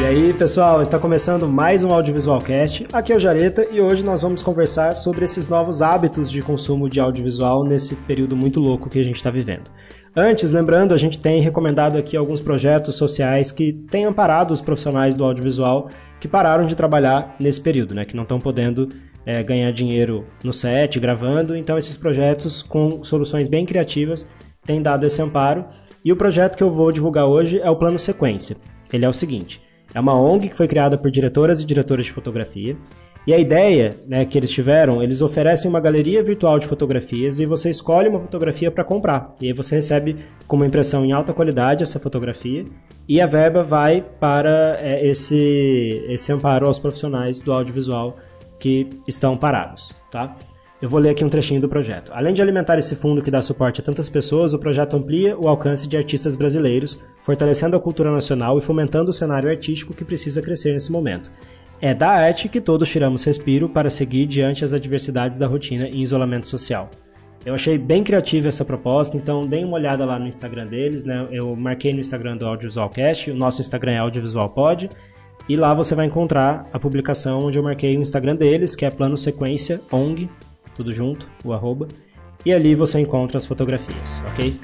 E aí, pessoal, está começando mais um Audiovisual Cast. Aqui é o Jareta e hoje nós vamos conversar sobre esses novos hábitos de consumo de audiovisual nesse período muito louco que a gente está vivendo. Antes, lembrando, a gente tem recomendado aqui alguns projetos sociais que têm amparado os profissionais do audiovisual que pararam de trabalhar nesse período, né? Que não estão podendo é, ganhar dinheiro no set, gravando. Então, esses projetos com soluções bem criativas têm dado esse amparo. E o projeto que eu vou divulgar hoje é o Plano Sequência. Ele é o seguinte: é uma ONG que foi criada por diretoras e diretores de fotografia. E a ideia né, que eles tiveram, eles oferecem uma galeria virtual de fotografias e você escolhe uma fotografia para comprar. E aí você recebe como impressão em alta qualidade essa fotografia e a verba vai para é, esse, esse amparo aos profissionais do audiovisual que estão parados, tá? Eu vou ler aqui um trechinho do projeto. Além de alimentar esse fundo que dá suporte a tantas pessoas, o projeto amplia o alcance de artistas brasileiros, fortalecendo a cultura nacional e fomentando o cenário artístico que precisa crescer nesse momento. É da arte que todos tiramos respiro para seguir diante as adversidades da rotina e isolamento social. Eu achei bem criativa essa proposta, então deem uma olhada lá no Instagram deles, né? Eu marquei no Instagram do Audiovisualcast, o nosso Instagram é Audiovisualpod, e lá você vai encontrar a publicação onde eu marquei o Instagram deles, que é Plano Sequência ONG, tudo junto, o arroba, e ali você encontra as fotografias, ok?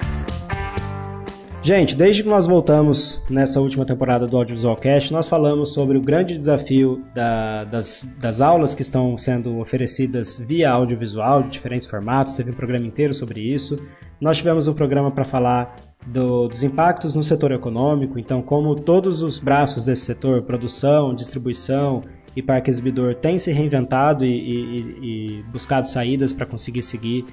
Gente, desde que nós voltamos nessa última temporada do Audiovisual Cast, nós falamos sobre o grande desafio da, das, das aulas que estão sendo oferecidas via audiovisual, de diferentes formatos, teve um programa inteiro sobre isso. Nós tivemos um programa para falar do, dos impactos no setor econômico, então como todos os braços desse setor, produção, distribuição e Parque Exibidor tem se reinventado e, e, e buscado saídas para conseguir seguir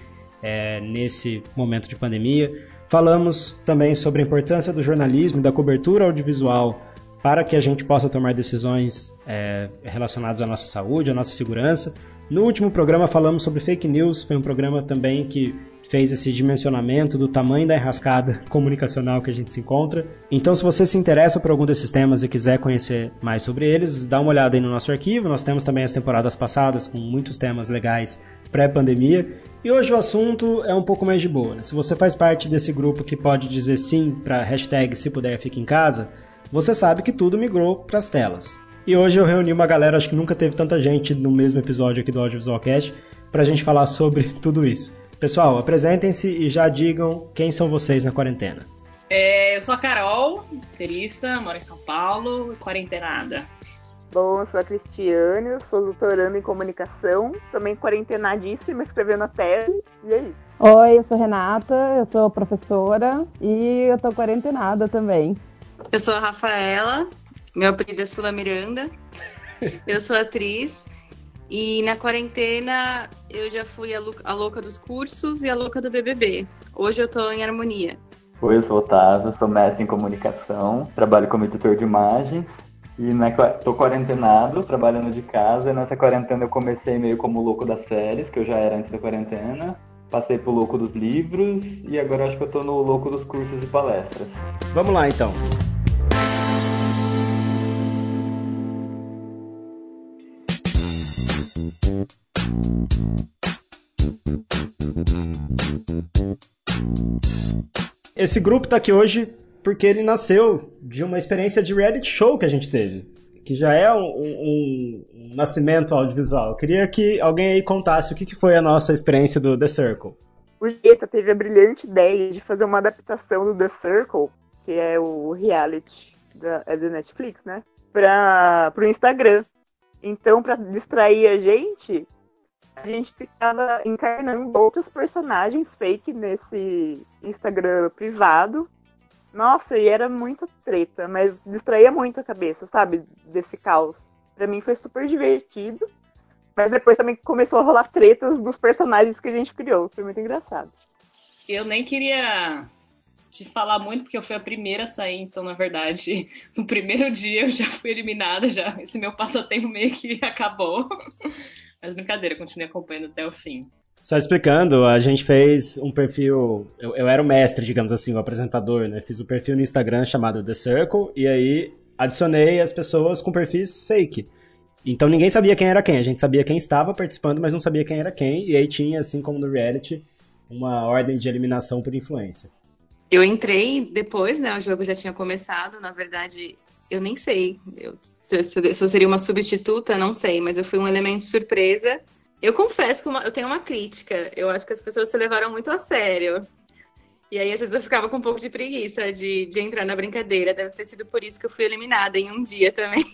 é, nesse momento de pandemia. Falamos também sobre a importância do jornalismo e da cobertura audiovisual para que a gente possa tomar decisões é, relacionadas à nossa saúde, à nossa segurança. No último programa falamos sobre fake news, foi um programa também que fez esse dimensionamento do tamanho da enrascada comunicacional que a gente se encontra. Então, se você se interessa por algum desses temas e quiser conhecer mais sobre eles, dá uma olhada aí no nosso arquivo. Nós temos também as temporadas passadas com muitos temas legais pré-pandemia. E hoje o assunto é um pouco mais de boa. Né? Se você faz parte desse grupo que pode dizer sim para hashtag se puder fique em casa, você sabe que tudo migrou para as telas. E hoje eu reuni uma galera, acho que nunca teve tanta gente no mesmo episódio aqui do Audiovisualcast, para a gente falar sobre tudo isso. Pessoal, apresentem-se e já digam quem são vocês na quarentena. É, eu sou a Carol, roteirista, moro em São Paulo, quarentenada. Bom, eu sou a Cristiane, sou doutoranda em comunicação, também quarentenadíssima, escrevendo a tese, e é isso. Oi, eu sou Renata, eu sou professora e eu tô quarentenada também. Eu sou a Rafaela, meu apelido é Sula Miranda, eu sou atriz e na quarentena eu já fui a, a, louca dos cursos e a louca do BBB. Hoje eu tô em harmonia. Oi, eu sou Otávio, sou mestre em comunicação, trabalho como editor de imagens e na, tô quarentenado, trabalhando de casa. E nessa quarentena eu comecei meio como louco das séries, que eu já era antes da quarentena. Passei pro louco dos livros e agora acho que eu tô no louco dos cursos e palestras. Vamos lá então. Esse grupo tá aqui hoje porque ele nasceu de uma experiência de reality show que a gente teve, que já é um, um, um nascimento audiovisual. Eu queria que alguém aí contasse o que, que foi a nossa experiência do The Circle. O Geta teve a brilhante ideia de fazer uma adaptação do The Circle, que é o reality da, é da Netflix, né? Para o Instagram. Então, para distrair a gente, a gente ficava encarnando outros personagens fake nesse Instagram privado. Nossa, e era muita treta, mas distraía muito a cabeça, sabe? Desse caos. Pra mim foi super divertido. Mas depois também começou a rolar tretas dos personagens que a gente criou. Foi muito engraçado. Eu nem queria te falar muito, porque eu fui a primeira a sair, então, na verdade, no primeiro dia eu já fui eliminada, já. Esse meu passatempo meio que acabou. Mas brincadeira, continue acompanhando até o fim. Só explicando, a gente fez um perfil. Eu, eu, era o mestre, digamos assim, o apresentador, né? Fiz o um perfil no Instagram chamado The Circle e aí adicionei as pessoas com perfis fake. Então ninguém sabia quem era quem. A gente sabia quem estava participando, mas não sabia quem era quem. E aí tinha, assim como no reality, uma ordem de eliminação por influência. Eu entrei depois, né? O jogo já tinha começado. Na verdade, eu nem sei eu, se, se, se, eu seria uma substituta, não sei, mas eu fui um elemento surpresa. Eu confesso que uma, eu tenho uma crítica. Eu acho que as pessoas se levaram muito a sério. E aí, às vezes, eu ficava com um pouco de preguiça de, de entrar na brincadeira. Deve ter sido por isso que eu fui eliminada em um dia também.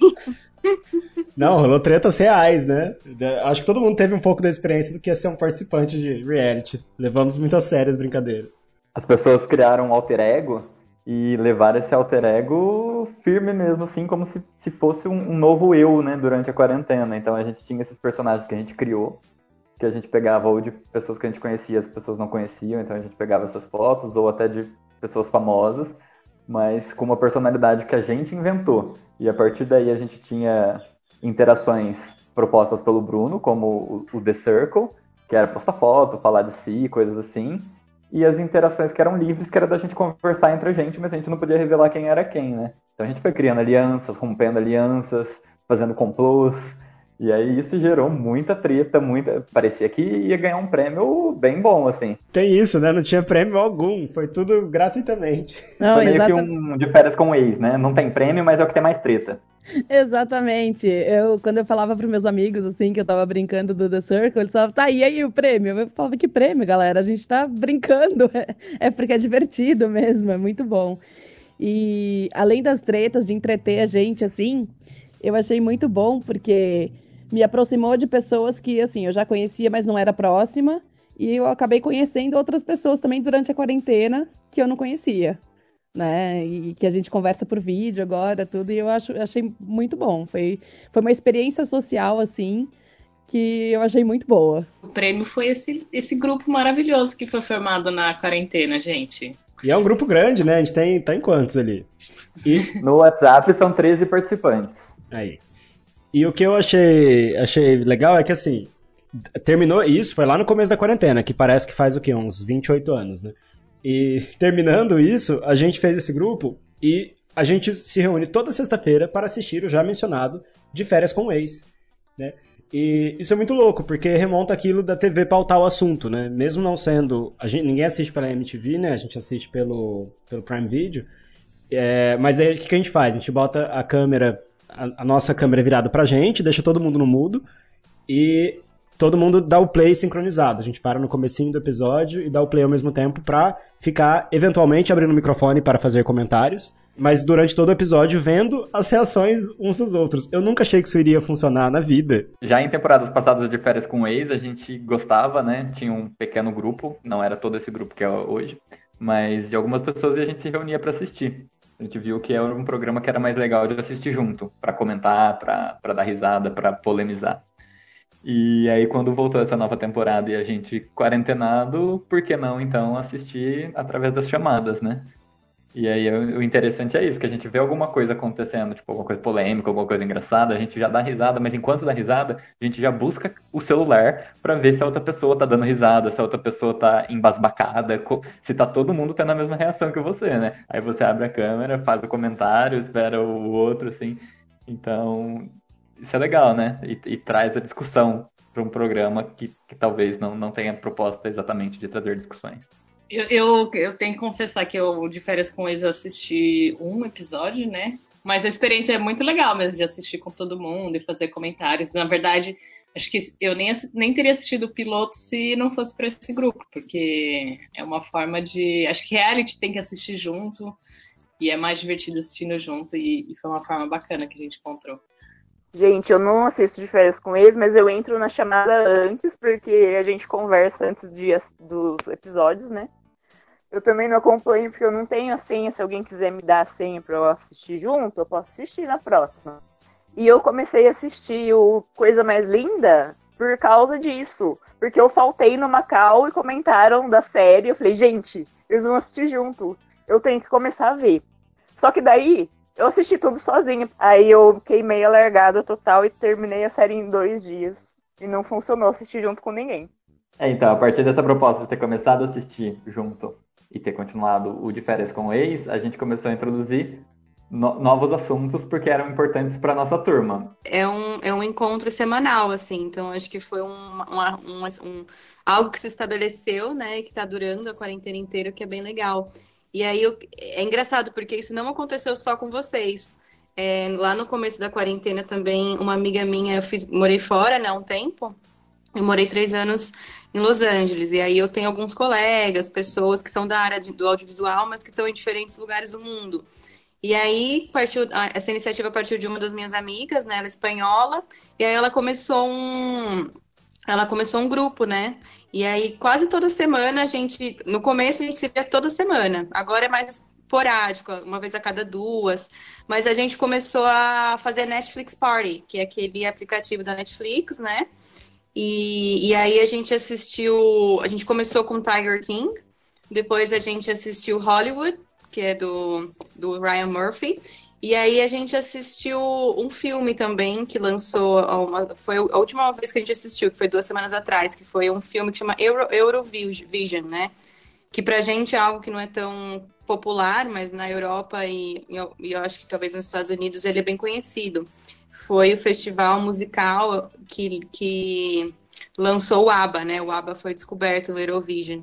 Não, rolou tretas reais, né? Acho que todo mundo teve um pouco da experiência do que é ser um participante de reality. Levamos muito a sério as brincadeiras. As pessoas criaram um alter ego e levaram esse alter ego firme mesmo, assim, como se, se fosse um, um novo eu, né, durante a quarentena. Então a gente tinha esses personagens que a gente criou que a gente pegava ou de pessoas que a gente conhecia, as pessoas não conheciam, então a gente pegava essas fotos, ou até de pessoas famosas, mas com uma personalidade que a gente inventou. E a partir daí a gente tinha interações propostas pelo Bruno, como o, The Circle, que era postar foto, falar de si, coisas assim, e as interações que eram livres, que era da gente conversar entre a gente, mas a gente não podia revelar quem era quem, né? Então a gente foi criando alianças, rompendo alianças, fazendo complôs, e aí isso gerou muita treta, muita. Parecia que ia ganhar um prêmio bem bom, assim. Tem isso, né? Não tinha prêmio algum, foi tudo gratuitamente. Não, foi meio exatamente. que um de férias com o ex, né? Não tem prêmio, mas é o que tem mais treta. Exatamente. Eu, quando eu falava para meus amigos, assim, que eu tava brincando do The Circle, eles falavam, tá, e aí o prêmio? Eu falava, que prêmio, galera? A gente tá brincando. É porque é divertido mesmo, é muito bom. E além das tretas de entreter a gente, assim, eu achei muito bom, porque me aproximou de pessoas que, assim, eu já conhecia, mas não era próxima. E eu acabei conhecendo outras pessoas também durante a quarentena que eu não conhecia, né? E que a gente conversa por vídeo agora, tudo. E eu acho, achei muito bom. Foi, foi uma experiência social, assim, que eu achei muito boa. O prêmio foi esse, esse grupo maravilhoso que foi formado na quarentena, gente. E é um grupo grande, né? A gente tem, tá em quantos ali? E... No WhatsApp são 13 participantes. Aí. E o que eu achei, achei legal é que assim, terminou isso, foi lá no começo da quarentena, que parece que faz o quê? Uns 28 anos, né? E terminando isso, a gente fez esse grupo e a gente se reúne toda sexta-feira para assistir o já mencionado De Férias com o Ex, né? E isso é muito louco, porque remonta aquilo da TV pautar o assunto, né? Mesmo não sendo. A gente, ninguém assiste pela MTV, né? A gente assiste pelo, pelo Prime Video. É, mas aí o que, que a gente faz? A gente bota a câmera a, nossa câmera é virada pra gente, deixa todo mundo no mudo e todo mundo dá o play sincronizado. A gente para no comecinho do episódio e dá o play ao mesmo tempo pra ficar eventualmente abrindo o microfone para fazer comentários, mas durante todo o episódio vendo as reações uns dos outros. Eu nunca achei que isso iria funcionar na vida. Já em temporadas passadas de férias com o ex, a gente gostava, né? Tinha um pequeno grupo, não era todo esse grupo que é hoje, mas de algumas pessoas e a gente se reunia para assistir. A gente viu que era um programa que era mais legal de assistir junto, para comentar, para dar risada, para polemizar. E aí, quando voltou essa nova temporada e a gente quarentenado, por que não então assistir através das chamadas, né? E aí o interessante é isso, que a gente vê alguma coisa acontecendo, tipo alguma coisa polêmica, alguma coisa engraçada, a gente já dá risada, mas enquanto dá risada, a gente já busca o celular para ver se a outra pessoa tá dando risada, se a outra pessoa tá embasbacada, se tá todo mundo tendo a mesma reação que você, né? Aí você abre a câmera, faz o comentário, espera o outro, assim. Então, isso é legal, né? E, e traz a discussão para um programa que, que talvez não, não tenha proposta exatamente de trazer discussões. Eu, eu, eu, tenho que confessar que eu, de férias com eles, eu assisti um episódio, né? Mas a experiência é muito legal mesmo de assistir com todo mundo e fazer comentários. Na verdade, acho que eu nem, nem teria assistido o piloto se não fosse para esse grupo, porque é uma forma de. Acho que reality tem que assistir junto e é mais divertido assistindo junto e, e foi uma forma bacana que a gente encontrou. Gente, eu não assisto de férias com eles, mas eu entro na chamada antes, porque a gente conversa antes de, dos episódios, né? Eu também não acompanho porque eu não tenho a senha. Se alguém quiser me dar a senha para eu assistir junto, eu posso assistir na próxima. E eu comecei a assistir o Coisa Mais Linda por causa disso. Porque eu faltei no Macau e comentaram da série. Eu falei, gente, eles vão assistir junto. Eu tenho que começar a ver. Só que daí, eu assisti tudo sozinha. Aí eu queimei a largada total e terminei a série em dois dias. E não funcionou assistir junto com ninguém. É, então, a partir dessa proposta de ter começado a assistir junto e ter continuado o de férias com o ex, a gente começou a introduzir no novos assuntos porque eram importantes para nossa turma. É um, é um encontro semanal, assim, então acho que foi um, um, um algo que se estabeleceu, né, que está durando a quarentena inteira, que é bem legal. E aí eu, é engraçado porque isso não aconteceu só com vocês. É, lá no começo da quarentena também, uma amiga minha, eu fiz, morei fora, né, um tempo. Eu morei três anos em Los Angeles. E aí eu tenho alguns colegas, pessoas que são da área do audiovisual, mas que estão em diferentes lugares do mundo. E aí partiu, essa iniciativa partiu de uma das minhas amigas, né? Ela é espanhola, e aí ela começou um. Ela começou um grupo, né? E aí, quase toda semana, a gente. No começo, a gente se via toda semana. Agora é mais esporádico, uma vez a cada duas. Mas a gente começou a fazer Netflix Party, que é aquele aplicativo da Netflix, né? E, e aí a gente assistiu. A gente começou com Tiger King, depois a gente assistiu Hollywood, que é do, do Ryan Murphy. E aí a gente assistiu um filme também que lançou, uma, foi a última vez que a gente assistiu, que foi duas semanas atrás, que foi um filme que chama Euro, Eurovision, né? Que pra gente é algo que não é tão popular, mas na Europa e, e eu, e eu acho que talvez nos Estados Unidos ele é bem conhecido. Foi o festival musical que, que lançou o ABBA, né? O ABBA foi descoberto no Eurovision.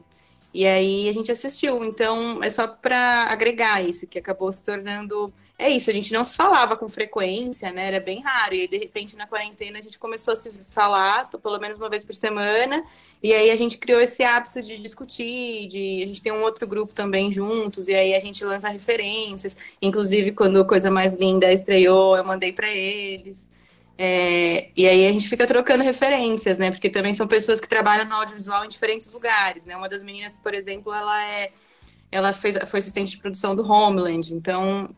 E aí a gente assistiu. Então, é só para agregar isso, que acabou se tornando. É isso, a gente não se falava com frequência, né? Era bem raro. E aí, de repente, na quarentena, a gente começou a se falar pelo menos uma vez por semana. E aí a gente criou esse hábito de discutir, de a gente tem um outro grupo também juntos, e aí a gente lança referências. Inclusive, quando Coisa Mais Linda estreou, eu mandei para eles. É, e aí a gente fica trocando referências, né? Porque também são pessoas que trabalham no audiovisual em diferentes lugares, né? Uma das meninas, por exemplo, ela é ela fez, foi assistente de produção do Homeland, então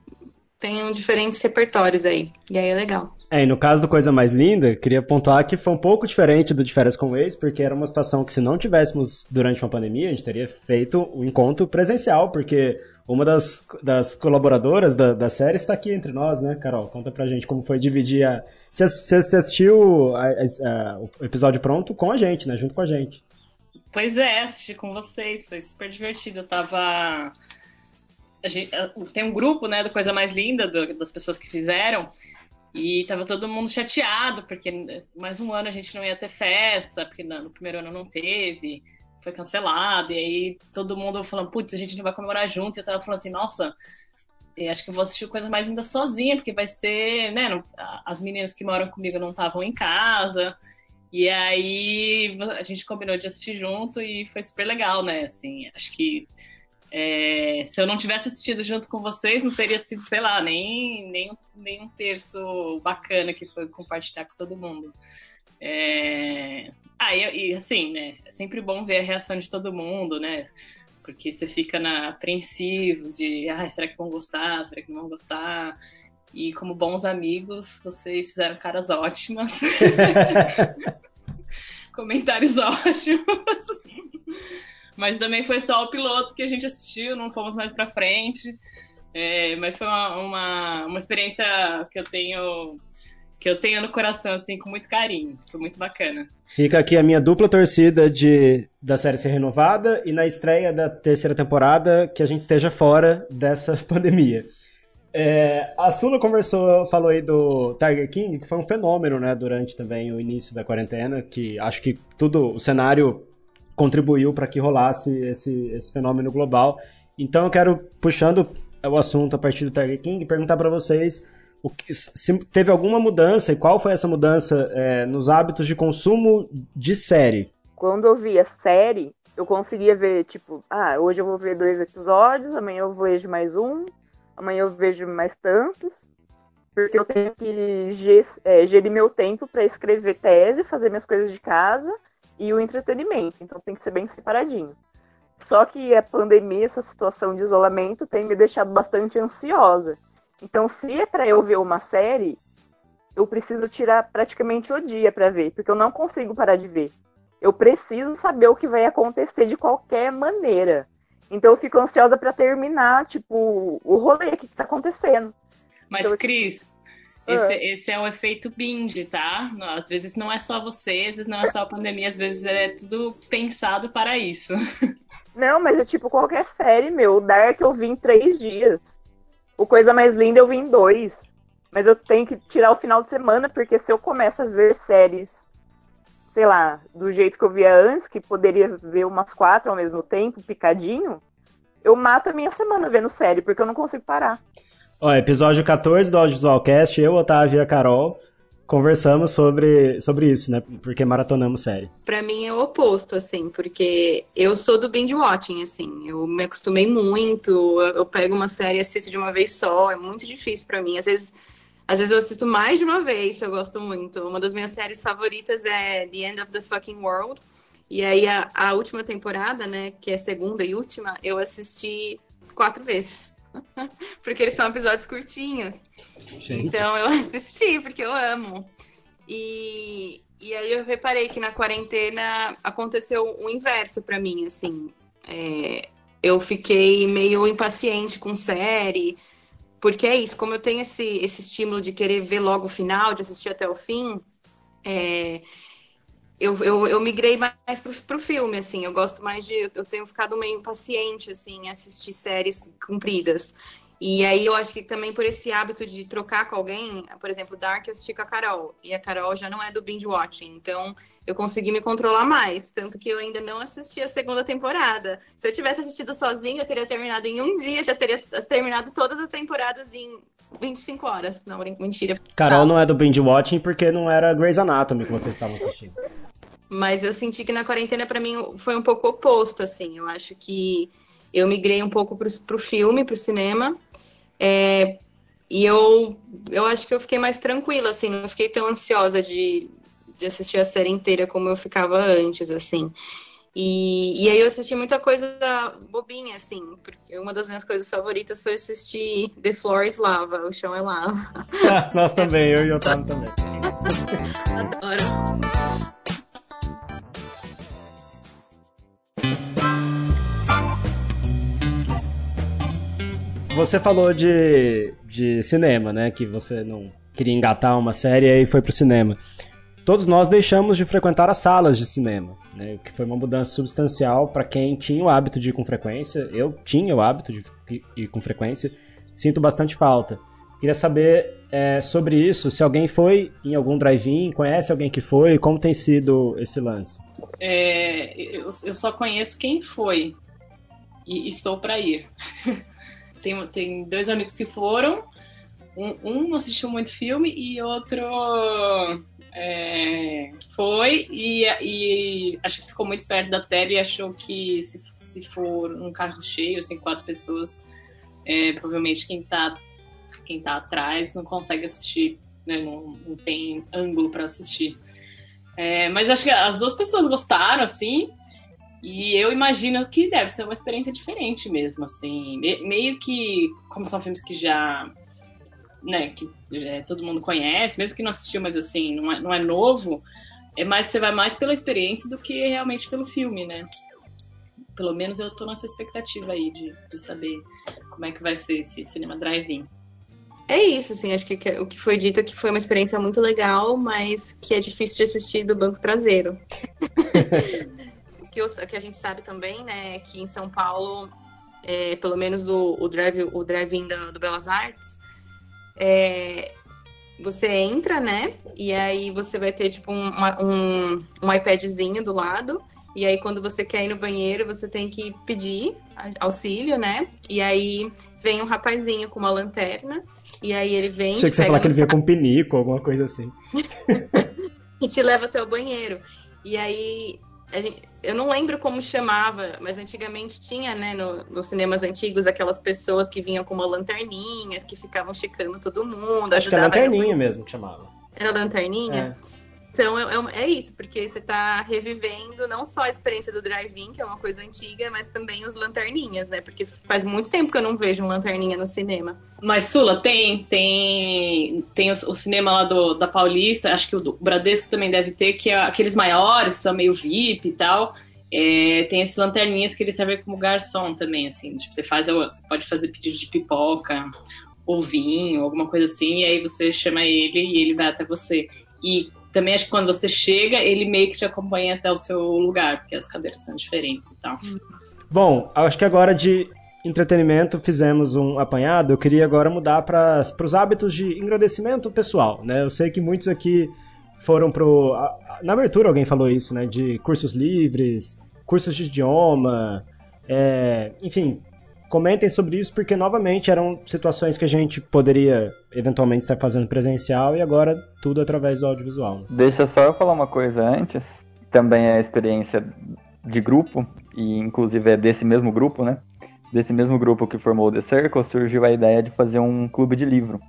tem diferentes repertórios aí. E aí é legal. É, e no caso do Coisa Mais Linda, queria pontuar que foi um pouco diferente do de Férias com o Ex, porque era uma situação que se não tivéssemos durante uma pandemia, a gente teria feito o um encontro presencial, porque uma das, das colaboradoras da, da série está aqui entre nós, né, Carol? Conta pra gente como foi dividir a... Você, você assistiu a, a, a, o episódio pronto com a gente, né, junto com a gente. Pois é, assisti com vocês, foi super divertido, eu tava... Gente, tem um grupo, né, do Coisa Mais Linda, do, das pessoas que fizeram, e tava todo mundo chateado, porque mais um ano a gente não ia ter festa, porque no primeiro ano não teve, foi cancelado, e aí todo mundo falando, putz, a gente não vai comemorar junto, e eu tava falando assim, nossa, acho que eu vou assistir coisa mais ainda sozinha, porque vai ser, né, não, as meninas que moram comigo não estavam em casa, e aí a gente combinou de assistir junto e foi super legal, né, assim, acho que é, se eu não tivesse assistido junto com vocês, não teria sido, sei lá, nem, nem, nem um terço bacana que foi compartilhar com todo mundo. É... Ah, e, e, assim, né? É sempre bom ver a reação de todo mundo, né? Porque você fica na apreensivo de, ah, será que vão gostar? Será que não vão gostar? E como bons amigos, vocês fizeram caras ótimas. Comentários ótimos. Mas também foi só o piloto que a gente assistiu, não fomos mais pra frente. É, mas foi uma, uma, uma, experiência que eu tenho que eu tenho no coração, assim, com muito carinho. Foi muito bacana. Fica aqui a minha dupla torcida de da série ser renovada e na estreia da terceira temporada que a gente esteja fora dessa pandemia. É, a Sula conversou, falou aí do Tiger King, que foi um fenômeno, né, durante também o início da quarentena, que acho que tudo, o cenário contribuiu para que rolasse esse, esse fenômeno global. Então eu quero, puxando o assunto a partir do Tiger King, perguntar para vocês que, se teve alguma mudança e qual foi essa mudança é, nos hábitos de consumo de série. Quando eu via série, eu conseguia ver, tipo, ah, hoje eu vou ver dois episódios, amanhã eu vejo mais um, amanhã eu vejo mais tantos, porque eu tenho que é, gerir meu tempo para escrever tese, fazer minhas coisas de casa e o entretenimento. Então tem que ser bem separadinho. Só que a pandemia, essa situação de isolamento, tem me deixado bastante ansiosa. Então, se é para eu ver uma série, eu preciso tirar praticamente o dia para ver, porque eu não consigo parar de ver. Eu preciso saber o que vai acontecer de qualquer maneira. Então, eu fico ansiosa para terminar, tipo, o rolê, o que, que tá acontecendo. Mas, então, Cris, esse, é. esse é o efeito binge, tá? Às vezes não é só você, às vezes não é só a pandemia, às vezes é tudo pensado para isso. Não, mas é tipo qualquer série, meu. O Dark eu vi em três dias. O Coisa Mais Linda eu vi em dois. Mas eu tenho que tirar o final de semana, porque se eu começo a ver séries, sei lá, do jeito que eu via antes, que poderia ver umas quatro ao mesmo tempo, picadinho, eu mato a minha semana vendo série, porque eu não consigo parar. Ó, episódio 14 do Audiovisualcast, eu, Otávio e a Carol conversamos sobre, sobre isso, né? Porque maratonamos série. Pra mim é o oposto, assim, porque eu sou do binge watching, assim. Eu me acostumei muito, eu pego uma série e assisto de uma vez só, é muito difícil para mim. Às vezes, às vezes eu assisto mais de uma vez, eu gosto muito. Uma das minhas séries favoritas é The End of the Fucking World. E aí a, a última temporada, né, que é a segunda e última, eu assisti quatro vezes. porque eles são episódios curtinhos. Gente. Então eu assisti, porque eu amo. E, e aí eu reparei que na quarentena aconteceu o inverso para mim, assim. É, eu fiquei meio impaciente com série, porque é isso, como eu tenho esse, esse estímulo de querer ver logo o final, de assistir até o fim, é, eu, eu, eu migrei mais pro, pro filme, assim. Eu gosto mais de. Eu tenho ficado meio impaciente, assim, em assistir séries compridas. E aí eu acho que também por esse hábito de trocar com alguém, por exemplo, Dark eu assisti com a Carol. E a Carol já não é do binge watching. Então eu consegui me controlar mais. Tanto que eu ainda não assisti a segunda temporada. Se eu tivesse assistido sozinho, eu teria terminado em um dia, já teria terminado todas as temporadas em 25 horas. Não, mentira. Carol não, não é do binge watching porque não era Grey's Anatomy que vocês estavam assistindo. Mas eu senti que na quarentena, para mim, foi um pouco oposto, assim. Eu acho que eu migrei um pouco pro, pro filme, pro cinema. É, e eu, eu acho que eu fiquei mais tranquila, assim. Não fiquei tão ansiosa de, de assistir a série inteira como eu ficava antes, assim. E, e aí eu assisti muita coisa bobinha, assim. Porque uma das minhas coisas favoritas foi assistir The Floor is Lava, o chão é lava. Nós também, eu e o Otávio também. Adoro. Você falou de, de cinema, né? Que você não queria engatar uma série e foi pro cinema. Todos nós deixamos de frequentar as salas de cinema, né? Que foi uma mudança substancial para quem tinha o hábito de ir com frequência. Eu tinha o hábito de ir com frequência. Sinto bastante falta. Queria saber é, sobre isso, se alguém foi em algum drive-in, conhece alguém que foi, como tem sido esse lance? É, eu, eu, só conheço quem foi e estou para ir. tem, tem dois amigos que foram, um, um assistiu muito filme e outro é, foi e, e acho que ficou muito perto da tela e achou que se, se for um carro cheio, assim, quatro pessoas, é, provavelmente quem tá, quem tá atrás não consegue assistir, né, não, não tem ângulo para assistir. É, mas acho que as duas pessoas gostaram, assim, e eu imagino que deve ser uma experiência diferente mesmo, assim. Meio que, como são filmes que já. Né, que é, todo mundo conhece, mesmo que não assistiu, mas assim, não é, não é novo, é mais, você vai mais pela experiência do que realmente pelo filme, né? Pelo menos eu tô nessa expectativa aí de, de saber como é que vai ser esse cinema drive-in. É isso, assim, acho que, que o que foi dito é que foi uma experiência muito legal, mas que é difícil de assistir do banco traseiro. que, eu, que a gente sabe também, né, é que em São Paulo, é, pelo menos do, o drive o drive-in do, do Belas Artes, é, você entra, né, e aí você vai ter tipo um, um, um iPadzinho do lado, e aí quando você quer ir no banheiro, você tem que pedir auxílio, né, e aí vem um rapazinho com uma lanterna, e aí ele vem... Achei que você falar que ele vinha com um pinico, alguma coisa assim. e te leva até o banheiro. E aí Gente, eu não lembro como chamava, mas antigamente tinha, né, no, nos cinemas antigos, aquelas pessoas que vinham com uma lanterninha, que ficavam checando todo mundo. Acho que era lanterninha mesmo que chamava. Era lanterninha? É. Então é, é, é, isso, porque você está revivendo não só a experiência do drive-in, que é uma coisa antiga, mas também os lanterninhas, né? Porque faz muito tempo que eu não vejo um lanterninha no cinema. Mas, Sula, tem tem, tem o, o cinema lá do, da Paulista, acho que o, o Bradesco também deve ter, que é aqueles maiores, são meio VIP e tal. É, tem esses lanterninhas que eles servem como garçom também, assim. Tipo, você faz, você pode fazer pedido de pipoca, ou vinho, alguma coisa assim, e aí você chama ele e ele vai até você. E também acho que quando você chega, ele meio que te acompanha até o seu lugar, porque as cadeiras são diferentes e tal. Bom, acho que agora de entretenimento fizemos um apanhado. Eu queria agora mudar para os hábitos de engrandecimento pessoal, né? Eu sei que muitos aqui foram pro na abertura alguém falou isso, né? De cursos livres, cursos de idioma, é, enfim, comentem sobre isso, porque novamente eram situações que a gente poderia eventualmente estar fazendo presencial e agora tudo através do audiovisual. Deixa só eu falar uma coisa antes, também é a experiência de grupo, e inclusive é desse mesmo grupo, né? Desse mesmo grupo que formou o The Circle, surgiu a ideia de fazer um clube de livro.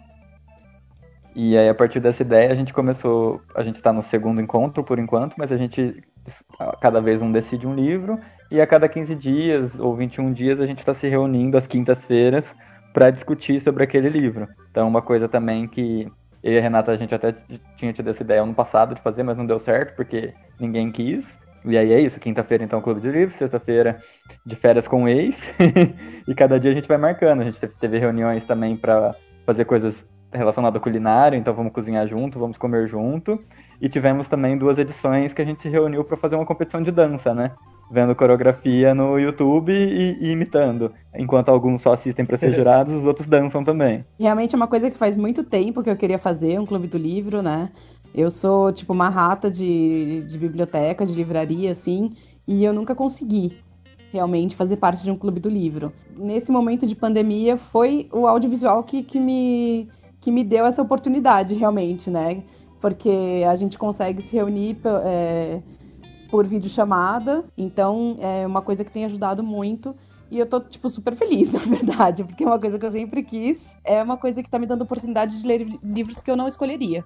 E aí, a partir dessa ideia, a gente começou. A gente está no segundo encontro por enquanto, mas a gente, cada vez um decide um livro, e a cada 15 dias ou 21 dias, a gente está se reunindo às quintas-feiras para discutir sobre aquele livro. Então, uma coisa também que eu e a Renata, a gente até tinha tido essa ideia ano passado de fazer, mas não deu certo, porque ninguém quis. E aí é isso, quinta-feira então clube de livro, sexta-feira de férias com o ex, e cada dia a gente vai marcando. A gente teve reuniões também para fazer coisas relacionado à culinária, então vamos cozinhar junto, vamos comer junto. E tivemos também duas edições que a gente se reuniu para fazer uma competição de dança, né? Vendo coreografia no YouTube e, e imitando. Enquanto alguns só assistem para ser jurados, os outros dançam também. Realmente é uma coisa que faz muito tempo que eu queria fazer, um clube do livro, né? Eu sou, tipo, uma rata de, de biblioteca, de livraria, assim, e eu nunca consegui realmente fazer parte de um clube do livro. Nesse momento de pandemia, foi o audiovisual que, que me que me deu essa oportunidade, realmente, né? Porque a gente consegue se reunir é, por videochamada, então é uma coisa que tem ajudado muito. E eu tô, tipo, super feliz, na verdade, porque é uma coisa que eu sempre quis. É uma coisa que tá me dando oportunidade de ler livros que eu não escolheria.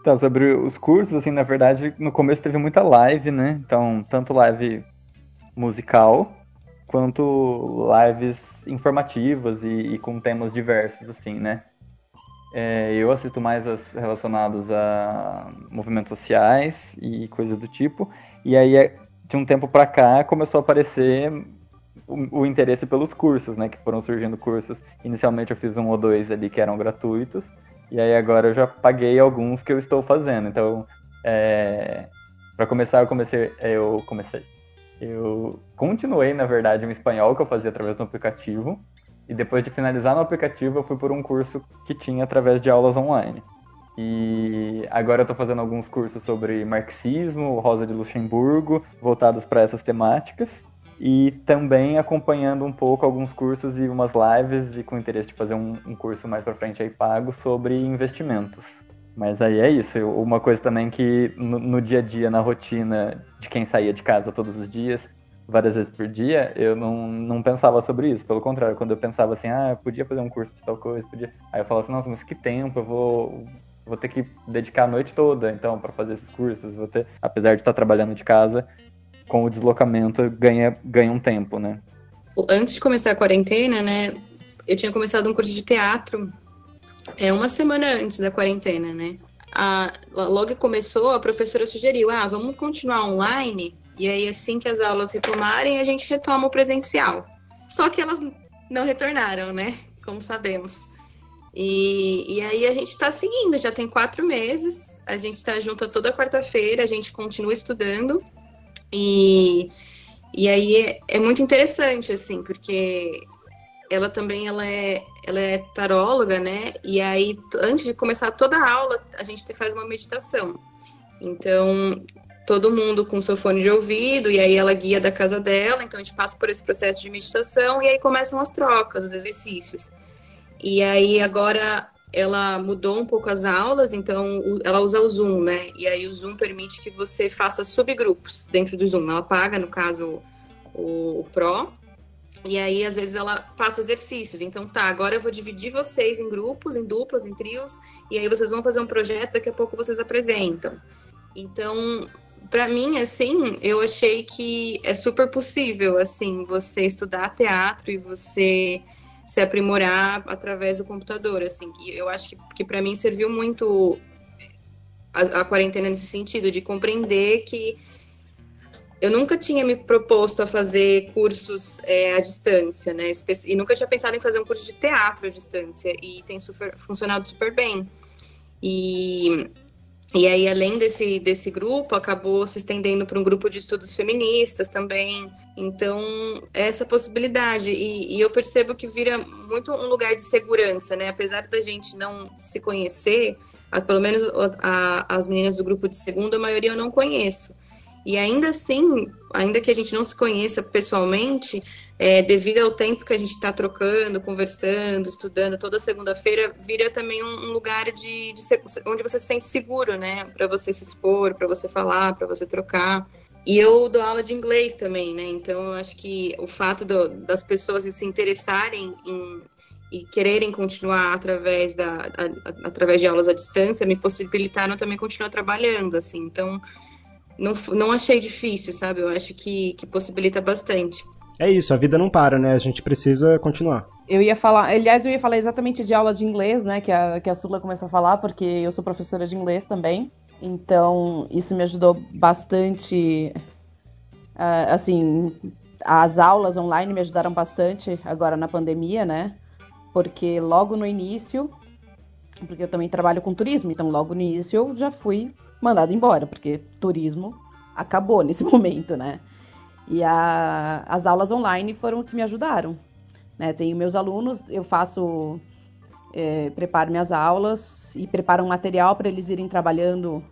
Então, sobre os cursos, assim, na verdade, no começo teve muita live, né? Então, tanto live musical, quanto lives informativas e, e com temas diversos, assim, né? É, eu assisto mais as relacionados a movimentos sociais e coisas do tipo. E aí, é, de um tempo para cá, começou a aparecer o, o, interesse pelos cursos, né? Que foram surgindo cursos. Inicialmente eu fiz um ou dois ali que eram gratuitos. E aí agora eu já paguei alguns que eu estou fazendo. Então, é, para começar, eu comecei, eu comecei. Eu continuei, na verdade, o espanhol que eu fazia através do aplicativo. E depois de finalizar no aplicativo, eu fui por um curso que tinha através de aulas online. E agora eu estou fazendo alguns cursos sobre marxismo, Rosa de Luxemburgo, voltados para essas temáticas. E também acompanhando um pouco alguns cursos e umas lives, e com interesse de fazer um, um curso mais para frente aí pago sobre investimentos. Mas aí é isso. Uma coisa também que no, no dia a dia, na rotina de quem saía de casa todos os dias, várias vezes por dia, eu não, não pensava sobre isso. Pelo contrário, quando eu pensava assim, ah, eu podia fazer um curso de tal coisa, podia. Aí eu falava assim, nossa, mas que tempo, eu vou, vou ter que dedicar a noite toda, então, para fazer esses cursos. Vou ter, apesar de estar trabalhando de casa, com o deslocamento ganha, ganha um tempo, né? Antes de começar a quarentena, né, eu tinha começado um curso de teatro é uma semana antes da quarentena, né? A, logo que começou, a professora sugeriu, ah, vamos continuar online e aí, assim que as aulas retomarem, a gente retoma o presencial. Só que elas não retornaram, né? Como sabemos. E, e aí a gente está seguindo, já tem quatro meses, a gente está junto toda quarta-feira, a gente continua estudando. E, e aí é, é muito interessante, assim, porque ela também ela é, ela é taróloga, né? E aí, antes de começar toda a aula, a gente faz uma meditação. Então, todo mundo com seu fone de ouvido, e aí ela guia da casa dela, então a gente passa por esse processo de meditação e aí começam as trocas, os exercícios. E aí agora ela mudou um pouco as aulas, então ela usa o Zoom, né? E aí o Zoom permite que você faça subgrupos dentro do Zoom. Ela paga, no caso, o, o Pro. E aí, às vezes, ela passa exercícios. Então, tá, agora eu vou dividir vocês em grupos, em duplas, em trios, e aí vocês vão fazer um projeto, daqui a pouco vocês apresentam. Então, para mim, assim, eu achei que é super possível, assim, você estudar teatro e você se aprimorar através do computador, assim. E eu acho que, que para mim serviu muito a, a, quarentena nesse sentido, de compreender que eu nunca tinha me proposto a fazer cursos é, à distância, né? E nunca tinha pensado em fazer um curso de teatro à distância. E tem super, funcionado super bem. E e aí, além desse, desse grupo, acabou se estendendo para um grupo de estudos feministas também. Então, essa possibilidade. E, e, eu percebo que vira muito um lugar de segurança, né? Apesar da gente não se conhecer, a, pelo menos a, as meninas do grupo de segunda, a maioria eu não conheço. E ainda assim, ainda que a gente não se conheça pessoalmente, é, devido ao tempo que a gente está trocando, conversando, estudando toda segunda-feira, vira também um, um lugar de, de onde você se sente seguro, né? Para você se expor, para você falar, para você trocar. E eu dou aula de inglês também, né? Então eu acho que o fato do, das pessoas se interessarem em, e quererem continuar através, da, a, através de aulas à distância me possibilitaram também continuar trabalhando, assim. Então não, não achei difícil, sabe? Eu acho que, que possibilita bastante. É isso, a vida não para, né? A gente precisa continuar. Eu ia falar, aliás, eu ia falar exatamente de aula de inglês, né? Que a, que a Sula começou a falar, porque eu sou professora de inglês também. Então, isso me ajudou bastante. Uh, assim, as aulas online me ajudaram bastante agora na pandemia, né? Porque logo no início, porque eu também trabalho com turismo, então logo no início eu já fui mandado embora, porque turismo acabou nesse momento, né? E a, as aulas online foram o que me ajudaram. Né? Tenho meus alunos, eu faço, é, preparo minhas aulas e preparo um material para eles irem trabalhando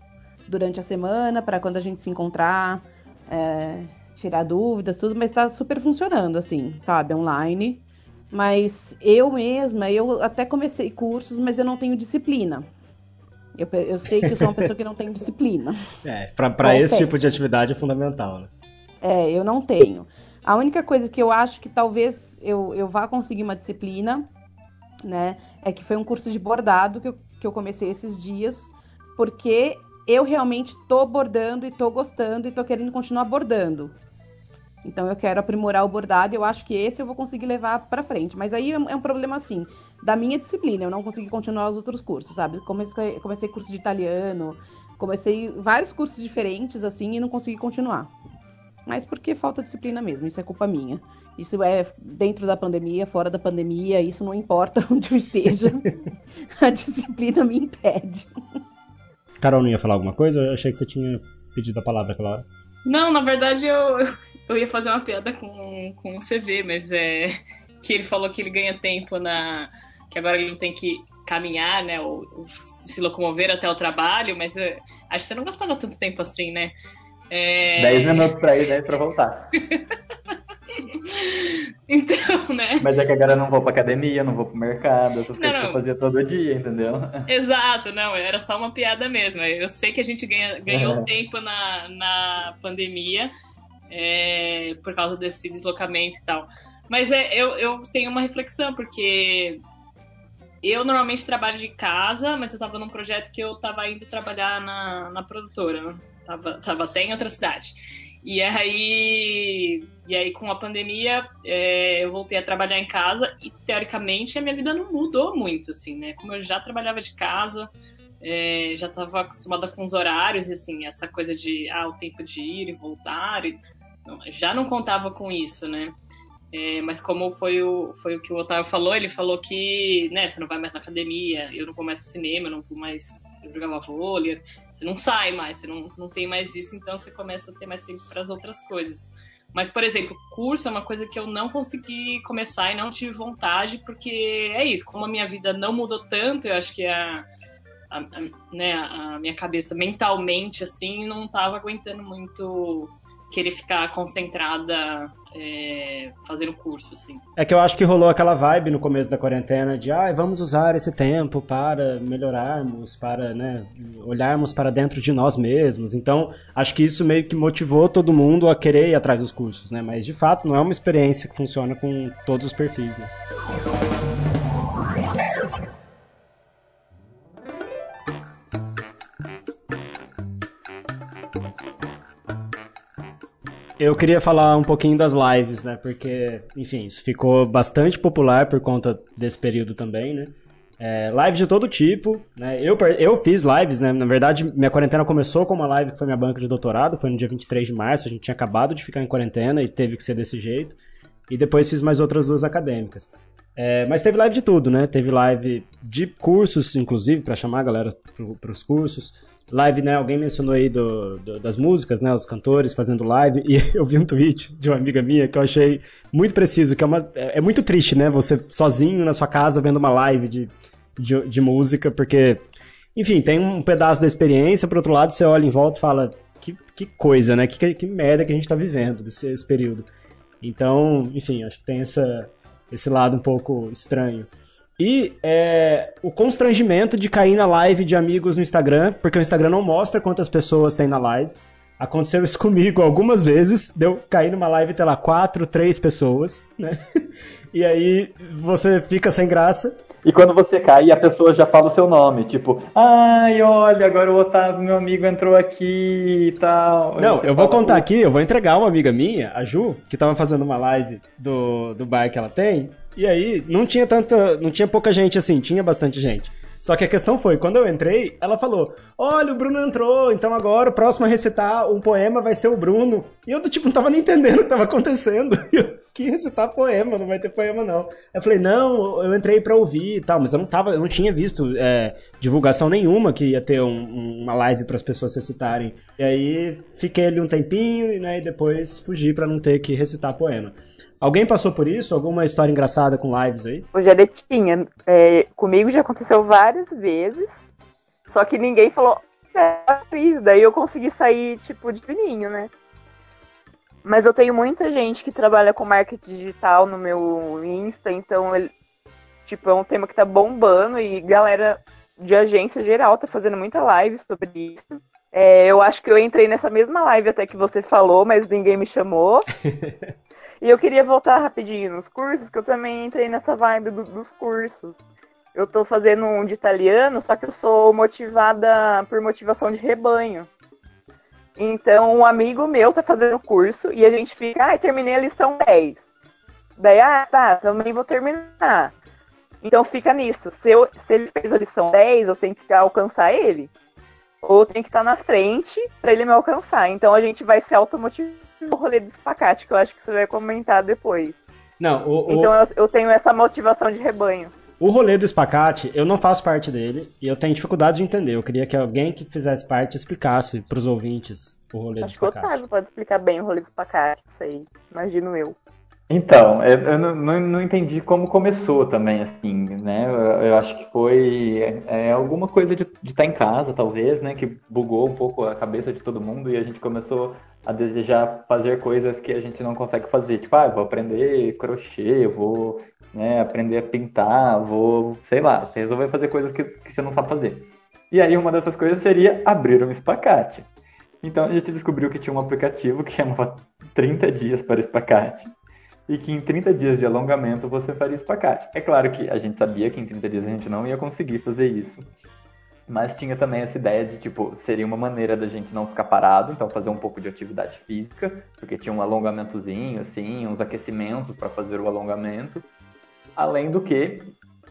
durante a semana, para quando a gente se encontrar, é, tirar dúvidas, tudo, mas está super funcionando, assim, sabe, online. Mas eu mesma, eu até comecei cursos, mas eu não tenho disciplina. Eu, eu sei que eu sou uma pessoa que não tem disciplina. É, para esse tipo de atividade é fundamental, né? É, eu não tenho. A única coisa que eu acho que talvez eu, eu vá conseguir uma disciplina, né, é que foi um curso de bordado que eu, que eu comecei esses dias, porque eu realmente tô bordando e tô gostando e tô querendo continuar bordando. Então eu quero aprimorar o bordado eu acho que esse eu vou conseguir levar para frente. Mas aí é um problema assim, da minha disciplina, eu não consegui continuar os outros cursos, sabe? Comecei, comecei curso de italiano, comecei vários cursos diferentes assim e não consegui continuar mas porque falta disciplina mesmo, isso é culpa minha. Isso é dentro da pandemia, fora da pandemia, isso não importa onde eu esteja. a disciplina me impede. Carol não ia falar alguma coisa? Eu achei que você tinha pedido a palavra aquela hora. Não, na verdade eu, eu ia fazer uma piada com, com o CV, mas é que ele falou que ele ganha tempo na. que agora ele não tem que caminhar, né? Ou, ou se locomover até o trabalho, mas eu, acho que você não gastava tanto tempo assim, né? É... 10 minutos pra ir, 10 pra voltar. então, né? Mas é que agora eu não vou pra academia, não vou pro mercado, essas coisas que eu fazia todo dia, entendeu? Exato, não, era só uma piada mesmo. Eu sei que a gente ganha, ganhou é. tempo na, na pandemia é, por causa desse deslocamento e tal. Mas é, eu, eu tenho uma reflexão, porque eu normalmente trabalho de casa, mas eu tava num projeto que eu tava indo trabalhar na, na produtora, né? Tava, tava até em outra cidade. E aí, e aí com a pandemia, é, eu voltei a trabalhar em casa e, teoricamente, a minha vida não mudou muito, assim, né? Como eu já trabalhava de casa, é, já estava acostumada com os horários, assim, essa coisa de, ah, o tempo de ir e voltar, e, não, já não contava com isso, né? É, mas como foi o, foi o que o Otávio falou, ele falou que né, você não vai mais na academia, eu não vou mais no cinema, eu não vou mais. Eu jogava vôlei, você não sai mais, você não, não tem mais isso, então você começa a ter mais tempo para as outras coisas. Mas, por exemplo, curso é uma coisa que eu não consegui começar e não tive vontade, porque é isso, como a minha vida não mudou tanto, eu acho que a, a, a né, a minha cabeça mentalmente, assim, não estava aguentando muito querer ficar concentrada é, fazendo curso, assim. É que eu acho que rolou aquela vibe no começo da quarentena de ah, vamos usar esse tempo para melhorarmos, para né, olharmos para dentro de nós mesmos. Então, acho que isso meio que motivou todo mundo a querer ir atrás dos cursos, né? Mas de fato não é uma experiência que funciona com todos os perfis, né? Eu queria falar um pouquinho das lives, né? Porque, enfim, isso ficou bastante popular por conta desse período também, né? É, lives de todo tipo, né? Eu, eu fiz lives, né? Na verdade, minha quarentena começou com uma live que foi minha banca de doutorado, foi no dia 23 de março, a gente tinha acabado de ficar em quarentena e teve que ser desse jeito. E depois fiz mais outras duas acadêmicas. É, mas teve live de tudo, né? Teve live de cursos, inclusive, para chamar a galera para os cursos live, né? Alguém mencionou aí do, do, das músicas, né? Os cantores fazendo live. E eu vi um tweet de uma amiga minha que eu achei muito preciso, que é, uma, é, é muito triste, né? Você sozinho na sua casa vendo uma live de, de, de, música, porque, enfim, tem um pedaço da experiência, por outro lado, você olha em volta e fala, que, que coisa, né? Que, que merda que a gente tá vivendo desse esse período. Então, enfim, acho que tem essa, esse lado um pouco estranho. E é, o constrangimento de cair na live de amigos no Instagram, porque o Instagram não mostra quantas pessoas tem na live. Aconteceu isso comigo algumas vezes, deu cair numa live e ter lá quatro, três pessoas, né? E aí você fica sem graça. E quando você cai, a pessoa já fala o seu nome, tipo, ai, olha, agora o Otávio, meu amigo, entrou aqui e tal. Não, eu vou contar aqui, eu vou entregar uma amiga minha, a Ju, que tava fazendo uma live do, do bar que ela tem, e aí não tinha tanta, não tinha pouca gente assim, tinha bastante gente. Só que a questão foi, quando eu entrei, ela falou: Olha, o Bruno entrou, então agora o próximo a recitar um poema vai ser o Bruno. E eu, tipo, não tava nem entendendo o que tava acontecendo. E eu, que recitar poema, não vai ter poema não. Eu falei: Não, eu entrei pra ouvir e tal, mas eu não tava, eu não tinha visto é, divulgação nenhuma que ia ter um, uma live para as pessoas recitarem. E aí fiquei ali um tempinho né, e depois fugi para não ter que recitar poema. Alguém passou por isso? Alguma história engraçada com lives aí? O Jaretinha, é, comigo já aconteceu várias vezes, só que ninguém falou, é atriz, daí eu consegui sair, tipo, de fininho, né? Mas eu tenho muita gente que trabalha com marketing digital no meu Insta, então, ele, tipo, é um tema que tá bombando e galera de agência geral tá fazendo muita live sobre isso. É, eu acho que eu entrei nessa mesma live até que você falou, mas ninguém me chamou. E eu queria voltar rapidinho nos cursos, que eu também entrei nessa vibe do, dos cursos. Eu tô fazendo um de italiano, só que eu sou motivada por motivação de rebanho. Então, um amigo meu tá fazendo o curso e a gente fica, ah, terminei a lição 10. Daí, ah, tá, também vou terminar. Então fica nisso. Se, eu, se ele fez a lição 10, eu tenho que alcançar ele. Ou tenho que estar na frente para ele me alcançar. Então a gente vai se automotivando o rolê do espacate, que eu acho que você vai comentar depois. Não, o, Então eu, eu tenho essa motivação de rebanho. O rolê do espacate, eu não faço parte dele e eu tenho dificuldade de entender. Eu queria que alguém que fizesse parte explicasse para os ouvintes o rolê Acho do que o espacate. Otávio pode explicar bem o rolê do espacate, isso aí. Imagino eu. Então, eu, eu não, não, não entendi como começou também, assim, né? Eu, eu acho que foi é, alguma coisa de estar em casa, talvez, né? Que bugou um pouco a cabeça de todo mundo e a gente começou a desejar fazer coisas que a gente não consegue fazer. Tipo, ah, vou aprender crochê, vou né, aprender a pintar, vou, sei lá, você resolver fazer coisas que, que você não sabe fazer. E aí uma dessas coisas seria abrir um espacate. Então a gente descobriu que tinha um aplicativo que chamava 30 dias para espacate e que em 30 dias de alongamento você faria espacate. É claro que a gente sabia que em 30 dias a gente não ia conseguir fazer isso, mas tinha também essa ideia de, tipo, seria uma maneira da gente não ficar parado, então fazer um pouco de atividade física, porque tinha um alongamentozinho, assim, uns aquecimentos para fazer o alongamento. Além do que,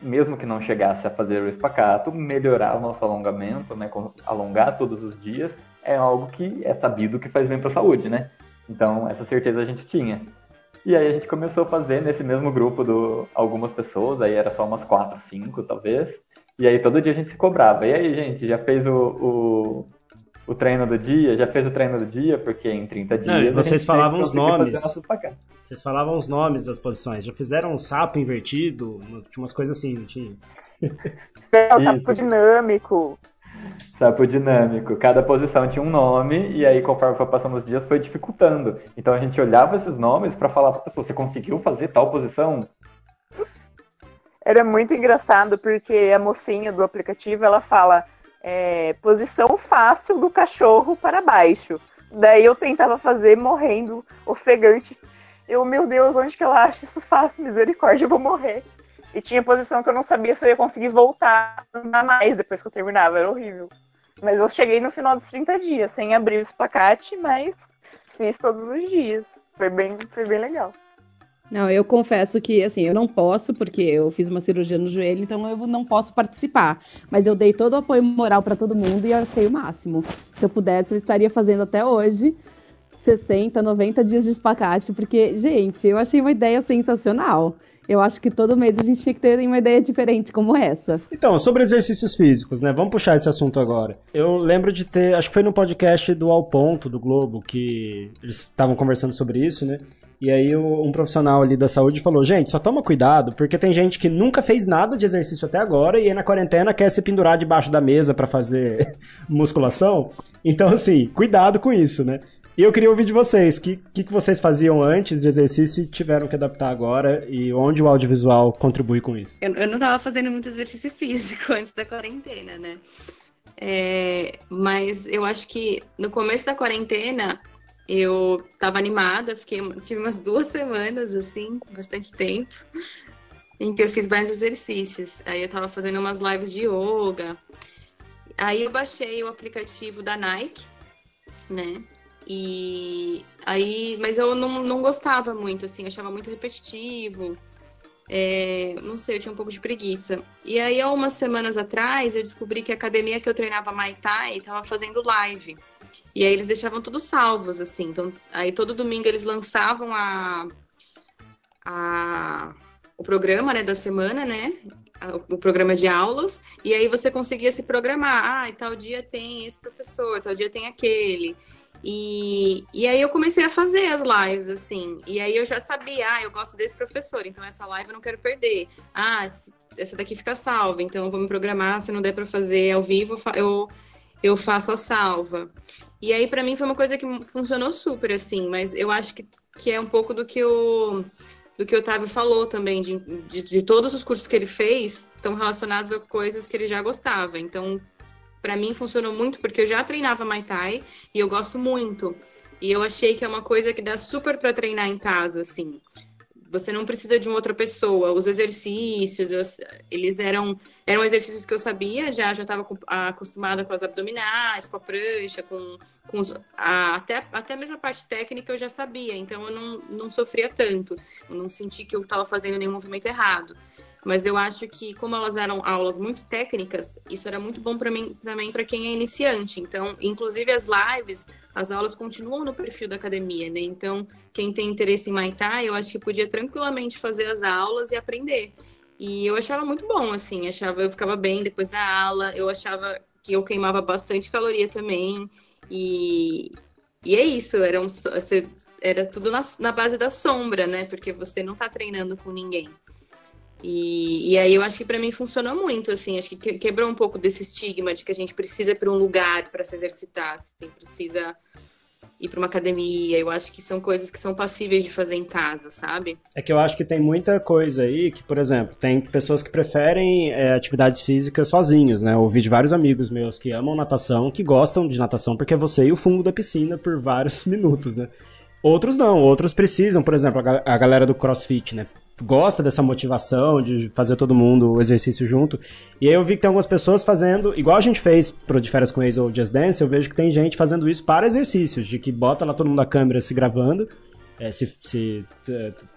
mesmo que não chegasse a fazer o espacato, melhorar o nosso alongamento, né, alongar todos os dias, é algo que é sabido que faz bem para a saúde, né? Então, essa certeza a gente tinha. E aí a gente começou a fazer nesse mesmo grupo do algumas pessoas, aí era só umas quatro, cinco, talvez. E aí todo dia a gente se cobrava. E aí, gente, já fez o, o, o treino do dia? Já fez o treino do dia? Porque em 30 dias. Não, a vocês falavam os nomes. Vocês falavam os nomes das posições. Já fizeram um sapo invertido? Tinha umas coisas assim, não tinha? É, o Isso. sapo dinâmico. Sapo dinâmico. Cada posição tinha um nome, e aí, conforme foi passando os dias, foi dificultando. Então a gente olhava esses nomes para falar pra pessoa: você conseguiu fazer tal posição? Era muito engraçado porque a mocinha do aplicativo ela fala é, posição fácil do cachorro para baixo. Daí eu tentava fazer morrendo, ofegante. Eu, meu Deus, onde que ela acha isso fácil? Misericórdia, eu vou morrer. E tinha posição que eu não sabia se eu ia conseguir voltar a mais depois que eu terminava, era horrível. Mas eu cheguei no final dos 30 dias, sem abrir o espacate, mas fiz todos os dias. Foi bem, foi bem legal. Não, eu confesso que, assim, eu não posso, porque eu fiz uma cirurgia no joelho, então eu não posso participar. Mas eu dei todo o apoio moral pra todo mundo e eu achei o máximo. Se eu pudesse, eu estaria fazendo até hoje 60, 90 dias de espacate, porque, gente, eu achei uma ideia sensacional. Eu acho que todo mês a gente tinha que ter uma ideia diferente como essa. Então, sobre exercícios físicos, né? Vamos puxar esse assunto agora. Eu lembro de ter, acho que foi no podcast do Ao Ponto, do Globo, que eles estavam conversando sobre isso, né? E aí um profissional ali da saúde falou, gente, só toma cuidado, porque tem gente que nunca fez nada de exercício até agora e aí na quarentena quer se pendurar debaixo da mesa pra fazer musculação. Então, assim, cuidado com isso, né? E eu queria ouvir de vocês, o que, que, vocês faziam antes de exercício e tiveram que adaptar agora e onde o audiovisual contribui com isso? Eu, eu não estava fazendo muito exercício físico antes da quarentena, né? É, mas eu acho que no começo da quarentena eu estava animada, fiquei, tive umas duas semanas, assim, bastante tempo, em que eu fiz mais exercícios. Aí eu estava fazendo umas lives de yoga. Aí eu baixei o aplicativo da Nike, né? E aí, mas eu não, não gostava muito, assim, achava muito repetitivo. É, não sei, eu tinha um pouco de preguiça. E aí, há umas semanas atrás, eu descobri que a academia que eu treinava Muay Thai estava fazendo live. E aí eles deixavam tudo salvos, assim. Então, aí todo domingo eles lançavam a, a o programa, né, da semana, né? O programa de aulas, e aí você conseguia se programar. Ah, e tal dia tem esse professor, tal dia tem aquele. E, e aí eu comecei a fazer as lives, assim. E aí eu já sabia, ah, eu gosto desse professor, então essa live eu não quero perder. Ah, essa daqui fica salva, então eu vou me programar, se não der para fazer ao vivo, eu, eu faço a salva. E aí para mim foi uma coisa que funcionou super, assim, mas eu acho que, que é um pouco do que o do que o Otávio falou também, de, de, de todos os cursos que ele fez estão relacionados a coisas que ele já gostava. Então, para mim funcionou muito porque eu já treinava Muay Thai e eu gosto muito. E eu achei que é uma coisa que dá super para treinar em casa, assim. Você não precisa de uma outra pessoa. Os exercícios, eu, eles eram eram exercícios que eu sabia, já já estava acostumada com as abdominais, com a prancha, com, com os, a, até até mesmo a parte técnica eu já sabia. Então eu não, não sofria tanto. Eu não senti que eu estava fazendo nenhum movimento errado. Mas eu acho que, como elas eram aulas muito técnicas, isso era muito bom para mim também para quem é iniciante. Então, inclusive as lives, as aulas continuam no perfil da academia, né? Então, quem tem interesse em Thai, eu acho que podia tranquilamente fazer as aulas e aprender. E eu achava muito bom, assim, achava eu ficava bem depois da aula, eu achava que eu queimava bastante caloria também. E, e é isso, era, um, era tudo na, na base da sombra, né? Porque você não tá treinando com ninguém. E, e aí eu acho que para mim funcionou muito, assim, acho que quebrou um pouco desse estigma de que a gente precisa ir para um lugar para se exercitar, assim, precisa ir para uma academia. Eu acho que são coisas que são passíveis de fazer em casa, sabe? É que eu acho que tem muita coisa aí que, por exemplo, tem pessoas que preferem é, atividades físicas sozinhos, né? Eu ouvi de vários amigos meus que amam natação, que gostam de natação porque é você e o fundo da piscina por vários minutos, né? Outros não, outros precisam, por exemplo, a galera do crossfit, né? Gosta dessa motivação de fazer todo mundo o exercício junto. E aí eu vi que tem algumas pessoas fazendo, igual a gente fez pro De Férias com Ex ou Just Dance, eu vejo que tem gente fazendo isso para exercícios, de que bota lá todo mundo a câmera se gravando, é, se, se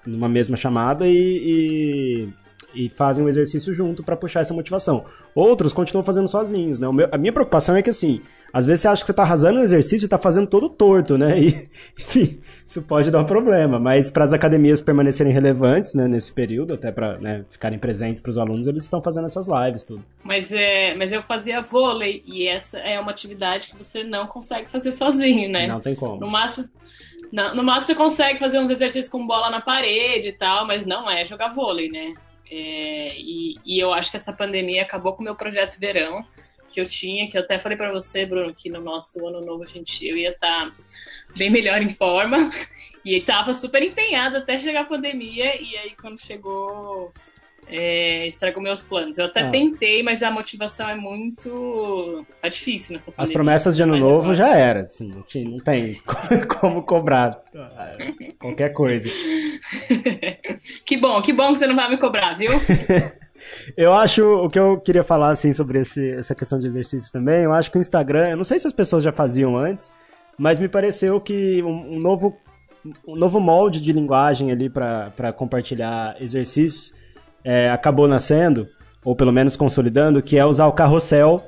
numa mesma chamada e, e, e fazem um exercício junto para puxar essa motivação. Outros continuam fazendo sozinhos, né? Meu, a minha preocupação é que assim, às vezes você acha que você tá arrasando no exercício e tá fazendo todo torto, né? E, enfim, isso pode dar um problema. Mas para as academias permanecerem relevantes, né, nesse período, até para né, ficarem presentes para os alunos, eles estão fazendo essas lives, tudo. Mas, é, mas eu fazia vôlei e essa é uma atividade que você não consegue fazer sozinho, né? Não tem como. No máximo, não, no máximo você consegue fazer uns exercícios com bola na parede e tal, mas não é jogar vôlei, né? É, e, e eu acho que essa pandemia acabou com o meu projeto verão que eu tinha, que eu até falei para você, Bruno, que no nosso ano novo a gente eu ia estar tá bem melhor em forma e estava super empenhada até chegar a pandemia e aí quando chegou é, estragou meus planos. Eu até ah. tentei, mas a motivação é muito. tá difícil nessa pandemia. As promessas de ano novo já era, assim, não, tinha, não tem como cobrar qualquer coisa. que bom, que bom que você não vai me cobrar, viu? Eu acho, o que eu queria falar, assim, sobre esse, essa questão de exercícios também, eu acho que o Instagram, eu não sei se as pessoas já faziam antes, mas me pareceu que um, um novo, um novo molde de linguagem ali para compartilhar exercícios é, acabou nascendo, ou pelo menos consolidando, que é usar o carrossel,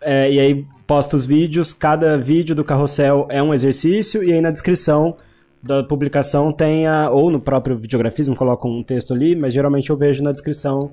é, e aí posta os vídeos, cada vídeo do carrossel é um exercício, e aí na descrição da publicação tem a, ou no próprio videografismo colocam um texto ali, mas geralmente eu vejo na descrição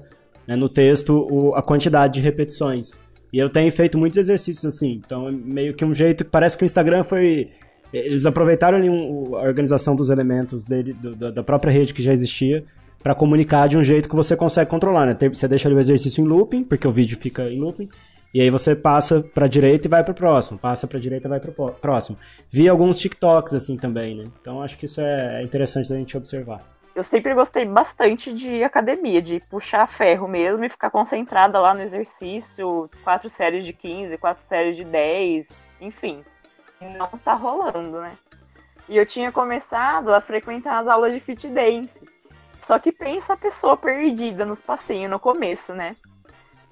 né, no texto o, a quantidade de repetições. E eu tenho feito muitos exercícios assim. Então é meio que um jeito que parece que o Instagram foi. Eles aproveitaram ali um, a organização dos elementos dele, do, da própria rede que já existia, para comunicar de um jeito que você consegue controlar, né? Você deixa o exercício em looping, porque o vídeo fica em looping, E aí você passa pra direita e vai pro próximo, passa pra direita e vai pro po- próximo. Vi alguns TikToks assim também, né? Então acho que isso é interessante da gente observar. Eu sempre gostei bastante de academia, de puxar ferro mesmo e ficar concentrada lá no exercício, quatro séries de 15, quatro séries de 10, enfim. Não tá rolando, né? E eu tinha começado a frequentar as aulas de fit dance. Só que pensa a pessoa perdida nos passinhos no começo, né?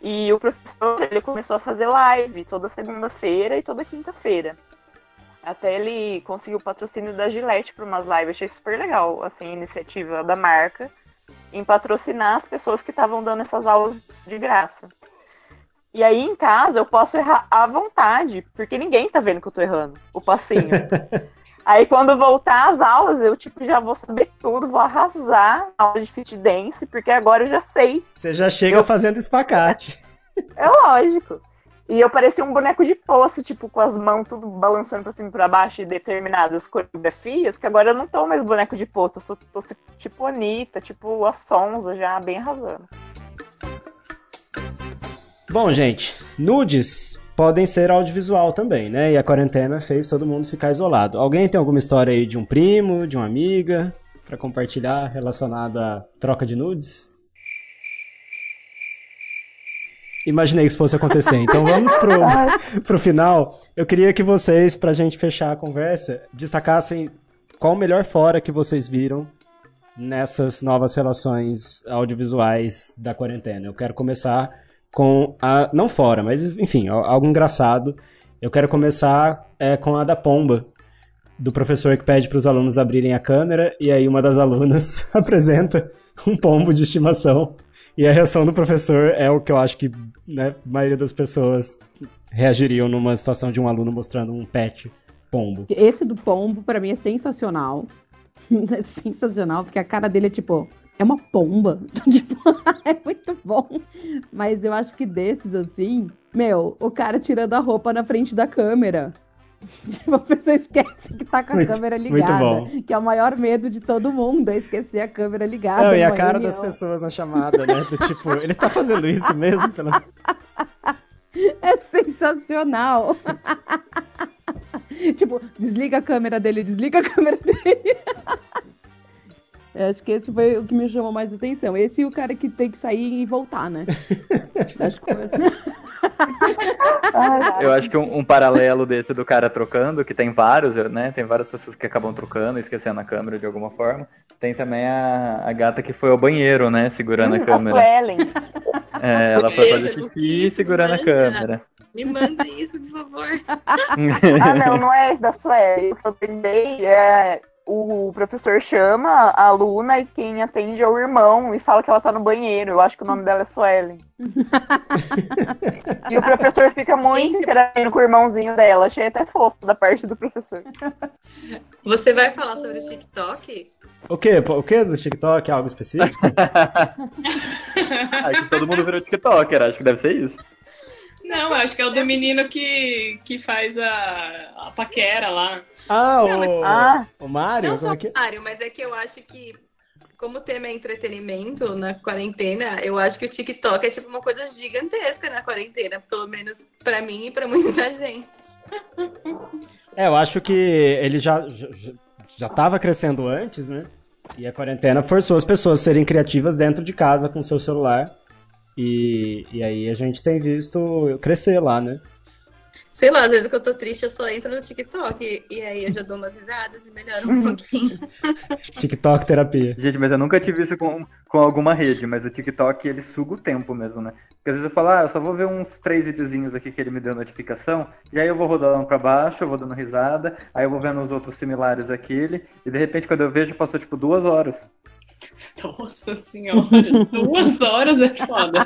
E o professor, ele começou a fazer live toda segunda-feira e toda quinta-feira. Até ele conseguiu o patrocínio da Gillette para umas lives. Achei super legal, assim, a iniciativa da marca em patrocinar as pessoas que estavam dando essas aulas de graça. E aí, em casa, eu posso errar à vontade, porque ninguém tá vendo que eu tô errando o passinho. aí, quando eu voltar às aulas, eu, tipo, já vou saber tudo, vou arrasar na aula de fit dance, porque agora eu já sei. Você já chega fazendo espacate. É lógico. E eu parecia um boneco de poço, tipo, com as mãos tudo balançando pra cima e pra baixo e determinadas coreografias, que agora eu não tô mais boneco de poço, eu sou, tô tipo Anitta, tipo a Sonza já bem arrasando. Bom, gente, nudes podem ser audiovisual também, né? E a quarentena fez todo mundo ficar isolado. Alguém tem alguma história aí de um primo, de uma amiga, pra compartilhar relacionada à troca de nudes? Imaginei que isso fosse acontecer. Então vamos pro, pro final. Eu queria que vocês, pra gente fechar a conversa, destacassem qual o melhor fora que vocês viram nessas novas relações audiovisuais da quarentena. Eu quero começar com a. Não fora, mas enfim, algo engraçado. Eu quero começar é, com a da pomba, do professor que pede para os alunos abrirem a câmera e aí uma das alunas apresenta um pombo de estimação. E a reação do professor é o que eu acho que né, a maioria das pessoas reagiriam numa situação de um aluno mostrando um pet pombo. Esse do pombo, para mim, é sensacional. É sensacional, porque a cara dele é tipo, é uma pomba. tipo, é muito bom. Mas eu acho que desses, assim, meu, o cara tirando a roupa na frente da câmera. Tipo, a pessoa esquece que tá com a Muito- câmera ligada. Que é o maior medo de todo mundo, é esquecer a câmera ligada. Não, e a cara das reunião. pessoas na chamada, né? Do tipo, ele tá fazendo isso mesmo? Pelo... É sensacional. tipo, desliga a câmera dele, desliga a câmera dele. Eu acho que esse foi o que me chamou mais atenção. Esse e o cara que tem que sair e voltar, né? acho que foi... Eu acho que um, um paralelo desse do cara trocando, que tem vários, né? Tem várias pessoas que acabam trocando, esquecendo a câmera de alguma forma. Tem também a, a gata que foi ao banheiro, né? Segurando a Hum, a câmera. Suelen. É, ela foi fazer xixi segurando a câmera. Me manda isso, por favor. Ah, não, não é esse da que eu lembrei é o professor chama a aluna e quem atende é o irmão e fala que ela tá no banheiro. Eu acho que o nome dela é Suelen. e o professor fica muito interagindo com o irmãozinho dela. Achei até fofo da parte do professor. Você vai falar sobre o TikTok? O quê? O quê do TikTok? Algo específico? Acho que todo mundo virou TikToker, acho que deve ser isso. Não, acho que é o do menino que, que faz a, a paquera lá. Ah, Não, o, Ah. o Mário? Não só é que... Mário, mas é que eu acho que, como o tema é entretenimento na quarentena, eu acho que o TikTok é tipo uma coisa gigantesca na quarentena, pelo menos pra mim e pra muita gente. É, eu acho que ele já, já, já tava crescendo antes, né? E a quarentena forçou as pessoas a serem criativas dentro de casa com seu celular. E, e aí a gente tem visto crescer lá, né? Sei lá, às vezes que eu tô triste, eu só entro no TikTok e, e aí eu já dou umas risadas e melhoro um pouquinho. TikTok terapia. Gente, mas eu nunca tive isso com, com alguma rede, mas o TikTok ele suga o tempo mesmo, né? Porque às vezes eu falo, ah, eu só vou ver uns três videozinhos aqui que ele me deu notificação, e aí eu vou rodando pra baixo, eu vou dando risada, aí eu vou vendo os outros similares àquele, e de repente quando eu vejo passou tipo duas horas. Nossa senhora, duas horas é foda.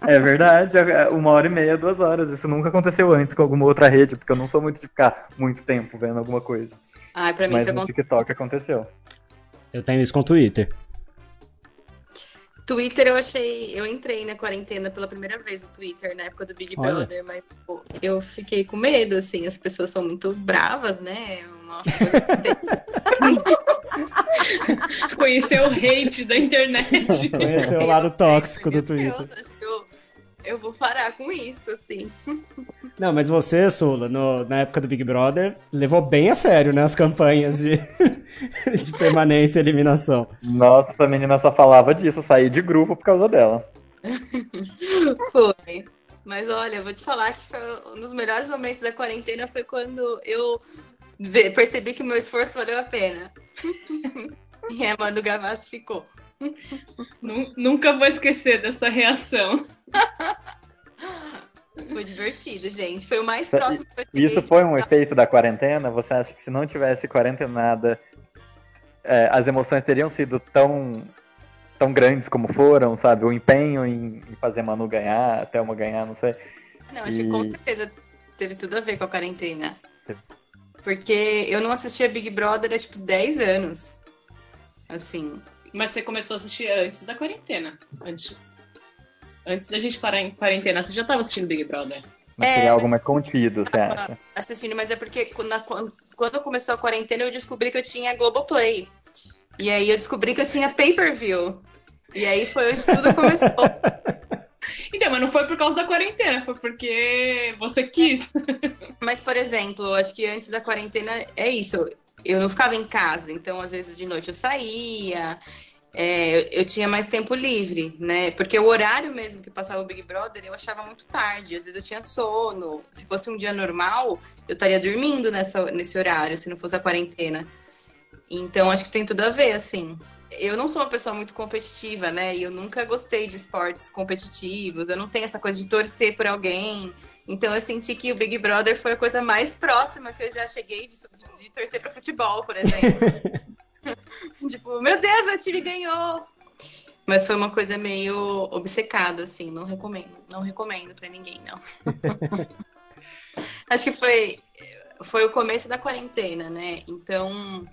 É verdade, é uma hora e meia, duas horas. Isso nunca aconteceu antes com alguma outra rede, porque eu não sou muito de ficar muito tempo vendo alguma coisa. Ai, pra mim Mas isso no. TikTok aconteceu. Eu tenho isso com o Twitter. Twitter eu achei. Eu entrei na quarentena pela primeira vez no Twitter, na época do Big Olha. Brother, mas pô, eu fiquei com medo, assim, as pessoas são muito bravas, né? Nossa, Conhecer o hate da internet. Conhecer o lado tóxico do Twitter. Deus, acho que eu eu vou parar com isso, assim. Não, mas você, Sula, no, na época do Big Brother, levou bem a sério, né, as campanhas de, de permanência e eliminação. Nossa, essa menina só falava disso, saí de grupo por causa dela. Foi. Mas olha, eu vou te falar que foi um dos melhores momentos da quarentena foi quando eu percebi que o meu esforço valeu a pena. e a Manu Gavassi ficou. Nunca vou esquecer dessa reação. Foi divertido, gente. Foi o mais próximo que eu cheguei Isso foi um efeito da quarentena? Você acha que se não tivesse quarentenada, é, as emoções teriam sido tão, tão grandes como foram, sabe? O empenho em, em fazer Manu ganhar, até uma ganhar, não sei. Não, acho e... que com certeza teve tudo a ver com a quarentena. Porque eu não assistia Big Brother há tipo 10 anos. Assim, mas você começou a assistir antes da quarentena. Antes, antes da gente parar em quarentena, você já estava assistindo Big Brother. Mas é, algo mais contido, você acha? Assistindo, mas é porque quando, quando começou a quarentena eu descobri que eu tinha Globoplay. E aí eu descobri que eu tinha pay-per-view. E aí foi onde tudo começou. Então, mas não foi por causa da quarentena, foi porque você quis. Mas, por exemplo, acho que antes da quarentena é isso eu não ficava em casa, então às vezes de noite eu saía, é, eu tinha mais tempo livre, né? Porque o horário mesmo que passava o Big Brother eu achava muito tarde, às vezes eu tinha sono. Se fosse um dia normal, eu estaria dormindo nessa, nesse horário, se não fosse a quarentena. Então acho que tem tudo a ver, assim. Eu não sou uma pessoa muito competitiva, né? E eu nunca gostei de esportes competitivos, eu não tenho essa coisa de torcer por alguém. Então eu senti que o Big Brother foi a coisa mais próxima que eu já cheguei de, de, de torcer para futebol, por exemplo. tipo, meu Deus, meu time ganhou! Mas foi uma coisa meio obcecada, assim, não recomendo. Não recomendo para ninguém, não. Acho que foi, foi o começo da quarentena, né? Então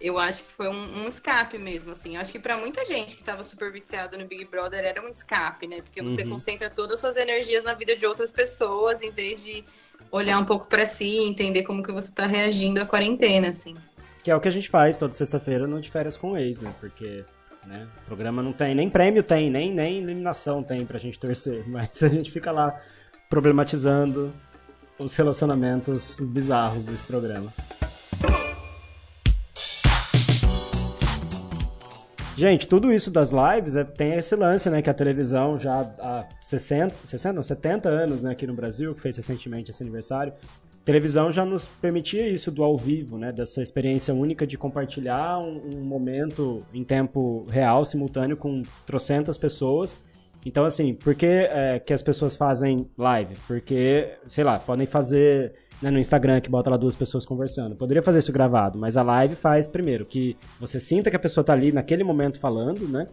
eu acho que foi um, um escape mesmo, assim. Eu acho que para muita gente que estava super viciada no Big Brother era um escape, né? Porque você uhum. concentra todas as suas energias na vida de outras pessoas, em vez de olhar um pouco para si, entender como que você tá reagindo à quarentena, assim. Que é o que a gente faz toda sexta-feira no De Férias com o Ex, né? Porque né, o programa não tem, nem prêmio tem, nem, nem eliminação tem pra gente torcer, mas a gente fica lá problematizando os relacionamentos bizarros desse programa. Gente, tudo isso das lives é, tem esse lance, né? Que a televisão já há 60, 60, não, 70 anos, né, aqui no Brasil, que fez recentemente esse aniversário, televisão já nos permitia isso do ao vivo, né? Dessa experiência única de compartilhar um, um momento em tempo real, simultâneo, com trocentas pessoas. Então, assim, por que, é, que as pessoas fazem live? Porque, sei lá, podem fazer né, no Instagram que bota lá duas pessoas conversando. Poderia fazer isso gravado, mas a live faz primeiro que você sinta que a pessoa tá ali naquele momento falando, né?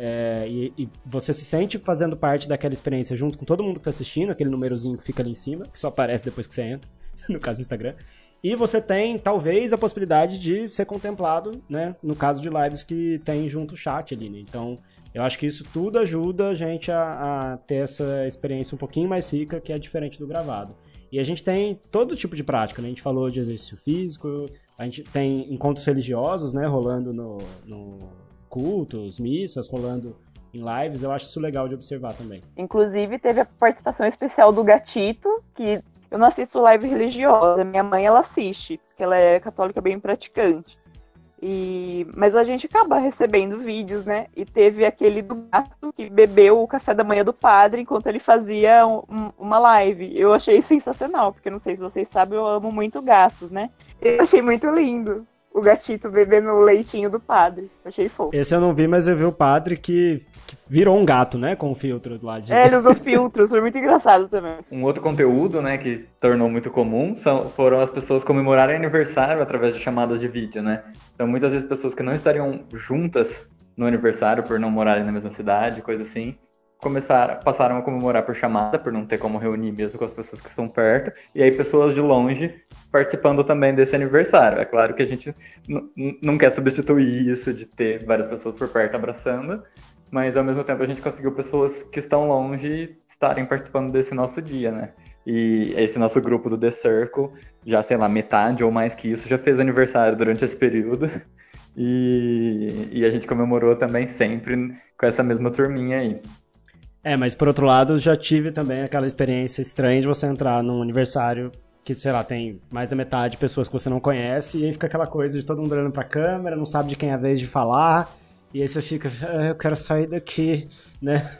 É, e, e, você se sente fazendo parte daquela experiência junto com todo mundo que tá assistindo, aquele númerozinho que fica ali em cima, que só aparece depois que você entra, no caso do Instagram. E você tem, talvez, a possibilidade de ser contemplado, né? No caso de lives que tem junto o chat ali, né? Então, eu acho que isso tudo ajuda a gente a, a ter essa experiência um pouquinho mais rica, que é diferente do gravado. E a gente tem todo tipo de prática, né? A gente falou de exercício físico, a gente tem encontros religiosos, né? Rolando no, no cultos, missas, rolando em lives. Eu acho isso legal de observar também. Inclusive, teve a participação especial do Gatito, que eu não assisto live religiosa. Minha mãe, ela assiste, porque ela é católica bem praticante. E... Mas a gente acaba recebendo vídeos, né? E teve aquele do gato que bebeu o café da manhã do padre enquanto ele fazia um, uma live. Eu achei sensacional, porque não sei se vocês sabem, eu amo muito gatos, né? Eu achei muito lindo o gatito bebendo o leitinho do padre. Achei fofo. Esse eu não vi, mas eu vi o padre que, que virou um gato, né? Com o filtro lá de. É, ele usou filtros, foi muito engraçado também. Um outro conteúdo, né, que tornou muito comum são, foram as pessoas comemorarem aniversário através de chamadas de vídeo, né? Então muitas vezes pessoas que não estariam juntas no aniversário por não morarem na mesma cidade, coisa assim, começaram, passaram a comemorar por chamada, por não ter como reunir mesmo com as pessoas que estão perto, e aí pessoas de longe participando também desse aniversário. É claro que a gente não quer substituir isso de ter várias pessoas por perto abraçando, mas ao mesmo tempo a gente conseguiu pessoas que estão longe estarem participando desse nosso dia, né? E esse nosso grupo do The Circle, já sei lá, metade ou mais que isso, já fez aniversário durante esse período. E, e a gente comemorou também sempre com essa mesma turminha aí. É, mas por outro lado, já tive também aquela experiência estranha de você entrar num aniversário que, sei lá, tem mais da metade de pessoas que você não conhece, e aí fica aquela coisa de todo mundo olhando pra câmera, não sabe de quem é a vez de falar, e aí você fica, ah, eu quero sair daqui, né?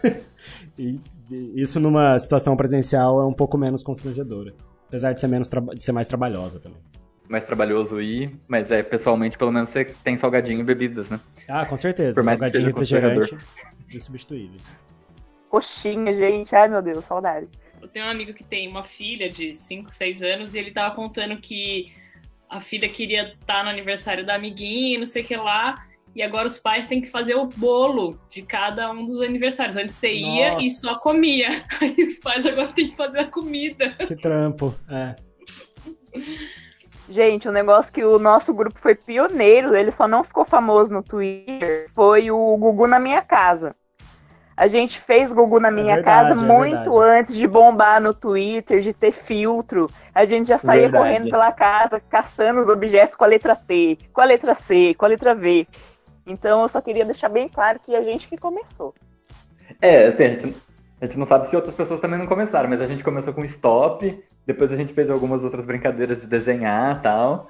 e, e isso numa situação presencial é um pouco menos constrangedora. Apesar de ser, menos de ser mais trabalhosa também. Mais trabalhoso ir, mas é, pessoalmente, pelo menos você tem salgadinho e bebidas, né? Ah, com certeza. Por mais salgadinho que seja refrigerante, insubstituíveis. Coxinha, gente. Ai, meu Deus, saudade. Eu tenho um amigo que tem uma filha de 5, 6 anos e ele tava contando que a filha queria estar no aniversário da amiguinha e não sei o que lá. E agora os pais têm que fazer o bolo de cada um dos aniversários. Antes você ia Nossa. e só comia. Aí os pais agora têm que fazer a comida. Que trampo, é. Gente, um negócio que o nosso grupo foi pioneiro, ele só não ficou famoso no Twitter, foi o Gugu na minha casa. A gente fez Gugu na minha verdade, casa é muito verdade. antes de bombar no Twitter, de ter filtro. A gente já saía Verdade. correndo pela casa, caçando os objetos com a letra T, com a letra C, com a letra V. Então eu só queria deixar bem claro que a gente que começou. É, assim, a gente, a gente não sabe se outras pessoas também não começaram, mas a gente começou com stop, depois a gente fez algumas outras brincadeiras de desenhar e tal.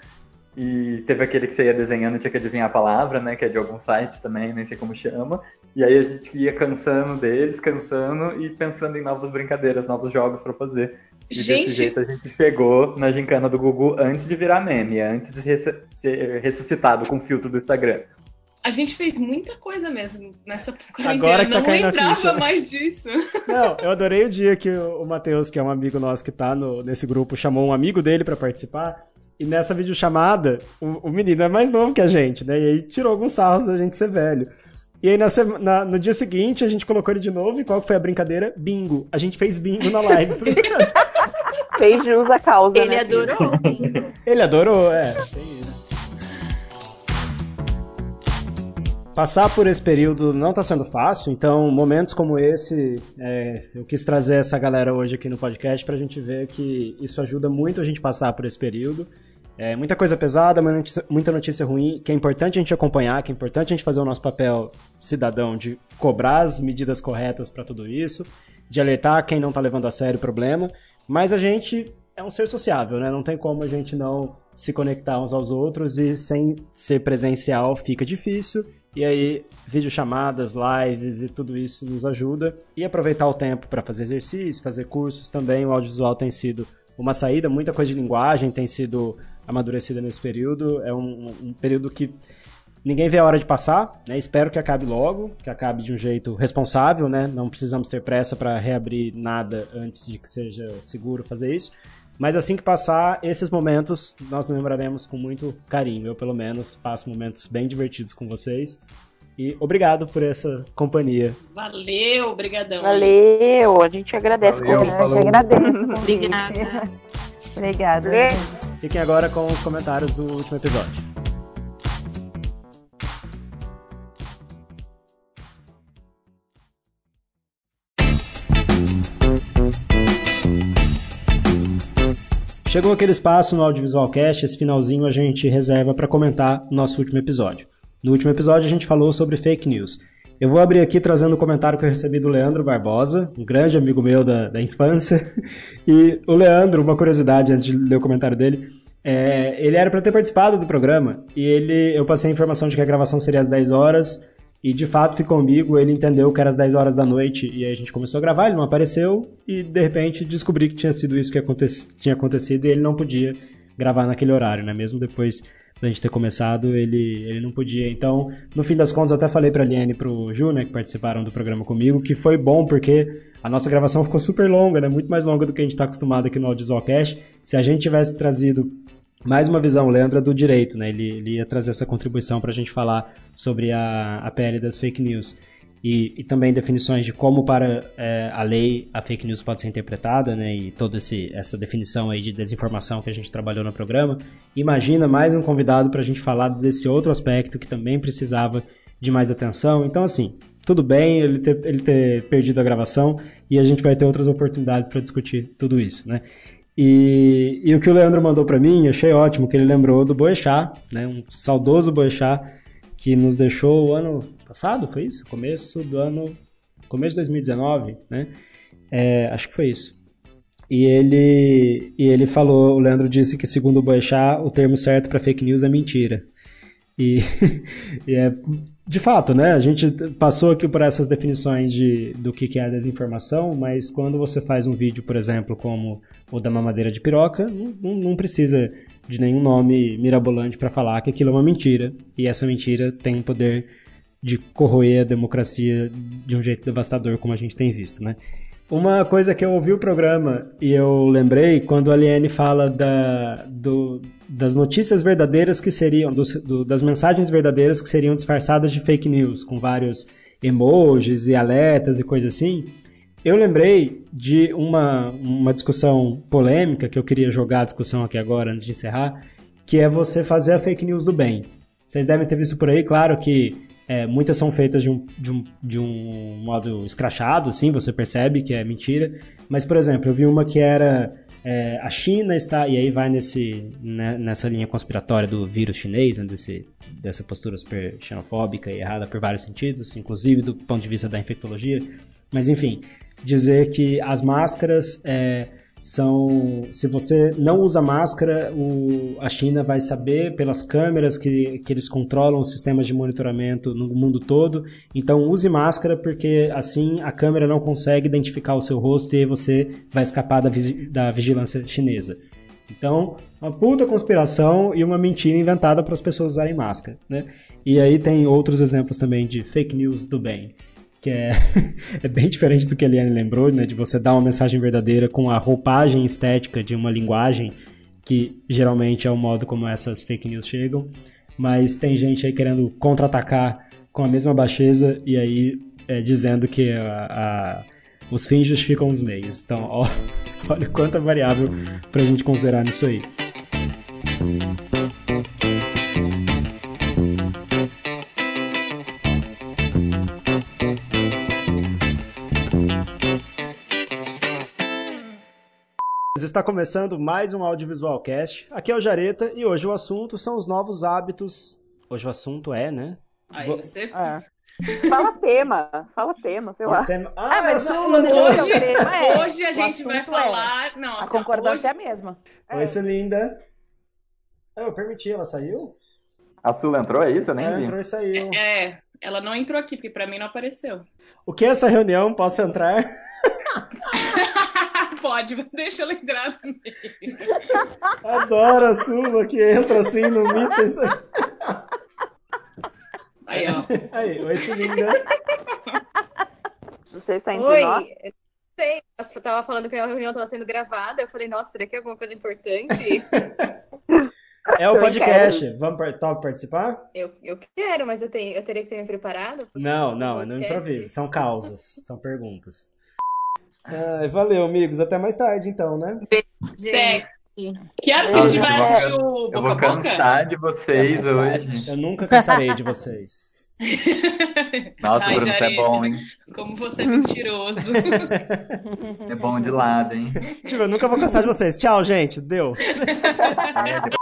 E teve aquele que você ia desenhando e tinha que adivinhar a palavra, né? Que é de algum site também, nem sei como chama. E aí a gente ia cansando deles, cansando e pensando em novas brincadeiras, novos jogos pra fazer. E desse Gente, jeito a gente pegou na gincana do Gugu antes de virar meme, antes de ser ressuscitado com o filtro do Instagram. a gente fez muita coisa mesmo nessa quarentena. Agora que tá não lembrava ficha, né? mais disso. Não, eu adorei o dia que o Matheus, que é um amigo nosso que tá no- nesse grupo, chamou um amigo dele pra participar. E nessa videochamada, o, o menino é mais novo que a gente, né? E aí tirou alguns sarros da gente ser velho. E aí na na- no dia seguinte a gente colocou ele de novo e qual foi a brincadeira? Bingo. A gente fez bingo na live. Fez jus à causa, Ele né? filho? adorou. hein? ele adorou, é. Tem isso. Passar por esse período não tá sendo fácil, então momentos como esse, é, eu quis trazer essa galera hoje aqui no podcast pra gente ver que isso ajuda muito a gente passar por esse período. É, muita coisa pesada, muita notícia, ruim, que é importante a gente acompanhar, que é importante a gente fazer o nosso papel cidadão de cobrar as medidas corretas pra tudo isso, de alertar quem não tá levando a sério o problema, mas a gente é um ser sociável, né? Não tem como a gente não se conectar uns aos outros e sem ser presencial fica difícil. E aí, videochamadas, lives e tudo isso nos ajuda. E aproveitar o tempo para fazer exercício, fazer cursos também. O audiovisual tem sido uma saída, muita coisa de linguagem tem sido amadurecida nesse período. É um, um período que ninguém vê a hora de passar, né? Espero que acabe logo, que acabe de um jeito responsável, né? Não precisamos ter pressa para reabrir nada antes de que seja seguro fazer isso. Mas assim que passar, esses momentos nós lembraremos com muito carinho. Eu, pelo menos, passo momentos bem divertidos com vocês. E obrigado por essa companhia. Valeu, brigadão. Valeu, a gente agradece. Valeu, como- falou. agradece. Obrigada. Obrigada. Valeu. Fiquem agora com os comentários do último episódio. Chegou aquele espaço no Audiovisual Cast, esse finalzinho a gente reserva para comentar o nosso último episódio. No último episódio a gente falou sobre fake news. Eu vou abrir aqui trazendo o comentário que eu recebi do Leandro Barbosa, um grande amigo meu da, da infância. E o Leandro, uma curiosidade antes de ler o comentário dele, é, ele era para ter participado do programa e ele, eu passei a informação de que a gravação seria às 10 horas e de fato ficou comigo, ele entendeu que era às 10 horas da noite e aí a gente começou a gravar, ele não apareceu e de repente descobri que tinha sido isso que aconte tinha acontecido e ele não podia gravar naquele horário, né? Mesmo depois da gente ter começado, ele, ele não podia. Então, no fim das contas, até falei pra Liane e pro Ju, né, que participaram do programa comigo, que foi bom porque a nossa gravação ficou super longa, né? Muito mais longa do que a gente tá acostumado aqui no Audiovisual Cash. Se a gente tivesse trazido mais uma visão, o Leandro, é do direito, né? Ele, ele ia trazer essa contribuição pra gente falar sobre a, a pele das fake news. E, e também definições de como para é, a lei a fake news pode ser interpretada, né? E toda esse, essa definição aí de desinformação que a gente trabalhou no programa. Imagina mais um convidado para a gente falar desse outro aspecto que também precisava de mais atenção. Então, assim, tudo bem ele ter, ele ter perdido a gravação e a gente vai ter outras oportunidades para discutir tudo isso, né? E, e o que o Leandro mandou para mim, achei ótimo, que ele lembrou do Boechat, né? Um saudoso Boechat que nos deixou o ano passado, foi isso? Começo do ano começo de 2019, né? É, acho que foi isso. E ele, e ele falou, o Leandro disse que, segundo o Boechat, o termo certo para fake news é mentira. E, e, é, de fato, né? A gente passou aqui por essas definições de, do que é desinformação, mas quando você faz um vídeo, por exemplo, como o da mamadeira de piroca, não, não precisa de nenhum nome mirabolante para falar que aquilo é uma mentira. E essa mentira tem o poder de corroer a democracia de um jeito devastador, como a gente tem visto, né? Uma coisa que eu ouvi o programa e eu lembrei quando a Aliene fala da, do, das notícias verdadeiras que seriam, do, das mensagens verdadeiras que seriam disfarçadas de fake news, com vários emojis e alertas e coisa assim. Eu lembrei de uma, uma discussão polêmica que eu queria jogar a discussão aqui agora antes de encerrar, que é você fazer a fake news do bem. Vocês devem ter visto por aí, claro que é, muitas são feitas de um, de, um, de um modo escrachado, assim, você percebe que é mentira. Mas, por exemplo, eu vi uma que era é, a China está, e aí vai nesse, né, nessa linha conspiratória do vírus chinês, né, desse, dessa postura super xenofóbica e errada por vários sentidos, inclusive do ponto de vista da infectologia. Mas, enfim, dizer que as máscaras é, são se você não usa máscara, o, a China vai saber pelas câmeras que, que eles controlam os sistemas de monitoramento no mundo todo. Então use máscara porque assim a câmera não consegue identificar o seu rosto e aí você vai escapar da, da vigilância chinesa. Então, uma puta conspiração e uma mentira inventada para as pessoas usarem máscara, né? E aí tem outros exemplos também de fake news do bem que é, é bem diferente do que a Eliane lembrou, né, de você dar uma mensagem verdadeira com a roupagem estética de uma linguagem, que geralmente é o modo como essas fake news chegam, mas tem gente aí querendo contra-atacar com a mesma baixeza e aí é, dizendo que a, a, os fins justificam os meios. Então, ó, olha quanta variável pra gente considerar nisso aí. Está começando mais um Audiovisual Cast. Aqui é o Jareta e hoje o assunto são os novos hábitos. Hoje o assunto é, né? Aí você. É. Fala tema, fala tema, sei lá. Tema... Ah, É, mas eu sou não- o não Leandro. deixa Hoje. É, hoje a gente vai é- falar. Não, A assim, concordância é hoje... a mesma. Oi, Celinda. Ah, Eu permiti, ela saiu? A Sula entrou, é isso? Eu nem Ela vi. entrou e saiu. É, ela não entrou aqui, porque pra mim não apareceu. O que é essa reunião? Posso entrar? Pode, deixa ela entrar no meio. Adoro a Sula que entra assim no sa- Aí, ó. Aí, oi, Celinda. Não sei se tá entre Oi, nós. eu sei, eu tava falando que a reunião tava sendo gravada, eu falei, nossa, será que é alguma coisa importante? É o Eu podcast. Vamos par- top participar? eu, eu quero, mas eu, tenho, eu teria que ter me preparado. Não, não, é no Podcast. improviso. São causas, são perguntas. Ai, valeu, amigos. Até mais tarde, então, né? Gente, Que horas que a gente vai Eu vou- assistir o Eu Boca vou a Boca? cansar de vocês mais hoje. Eu nunca cansarei de vocês. Nossa, Ai, Bruno, você é bom, hein? Como você é mentiroso. É bom de lado, hein? Tipo, eu nunca vou cansar de vocês. Tchau, gente. Deu. É,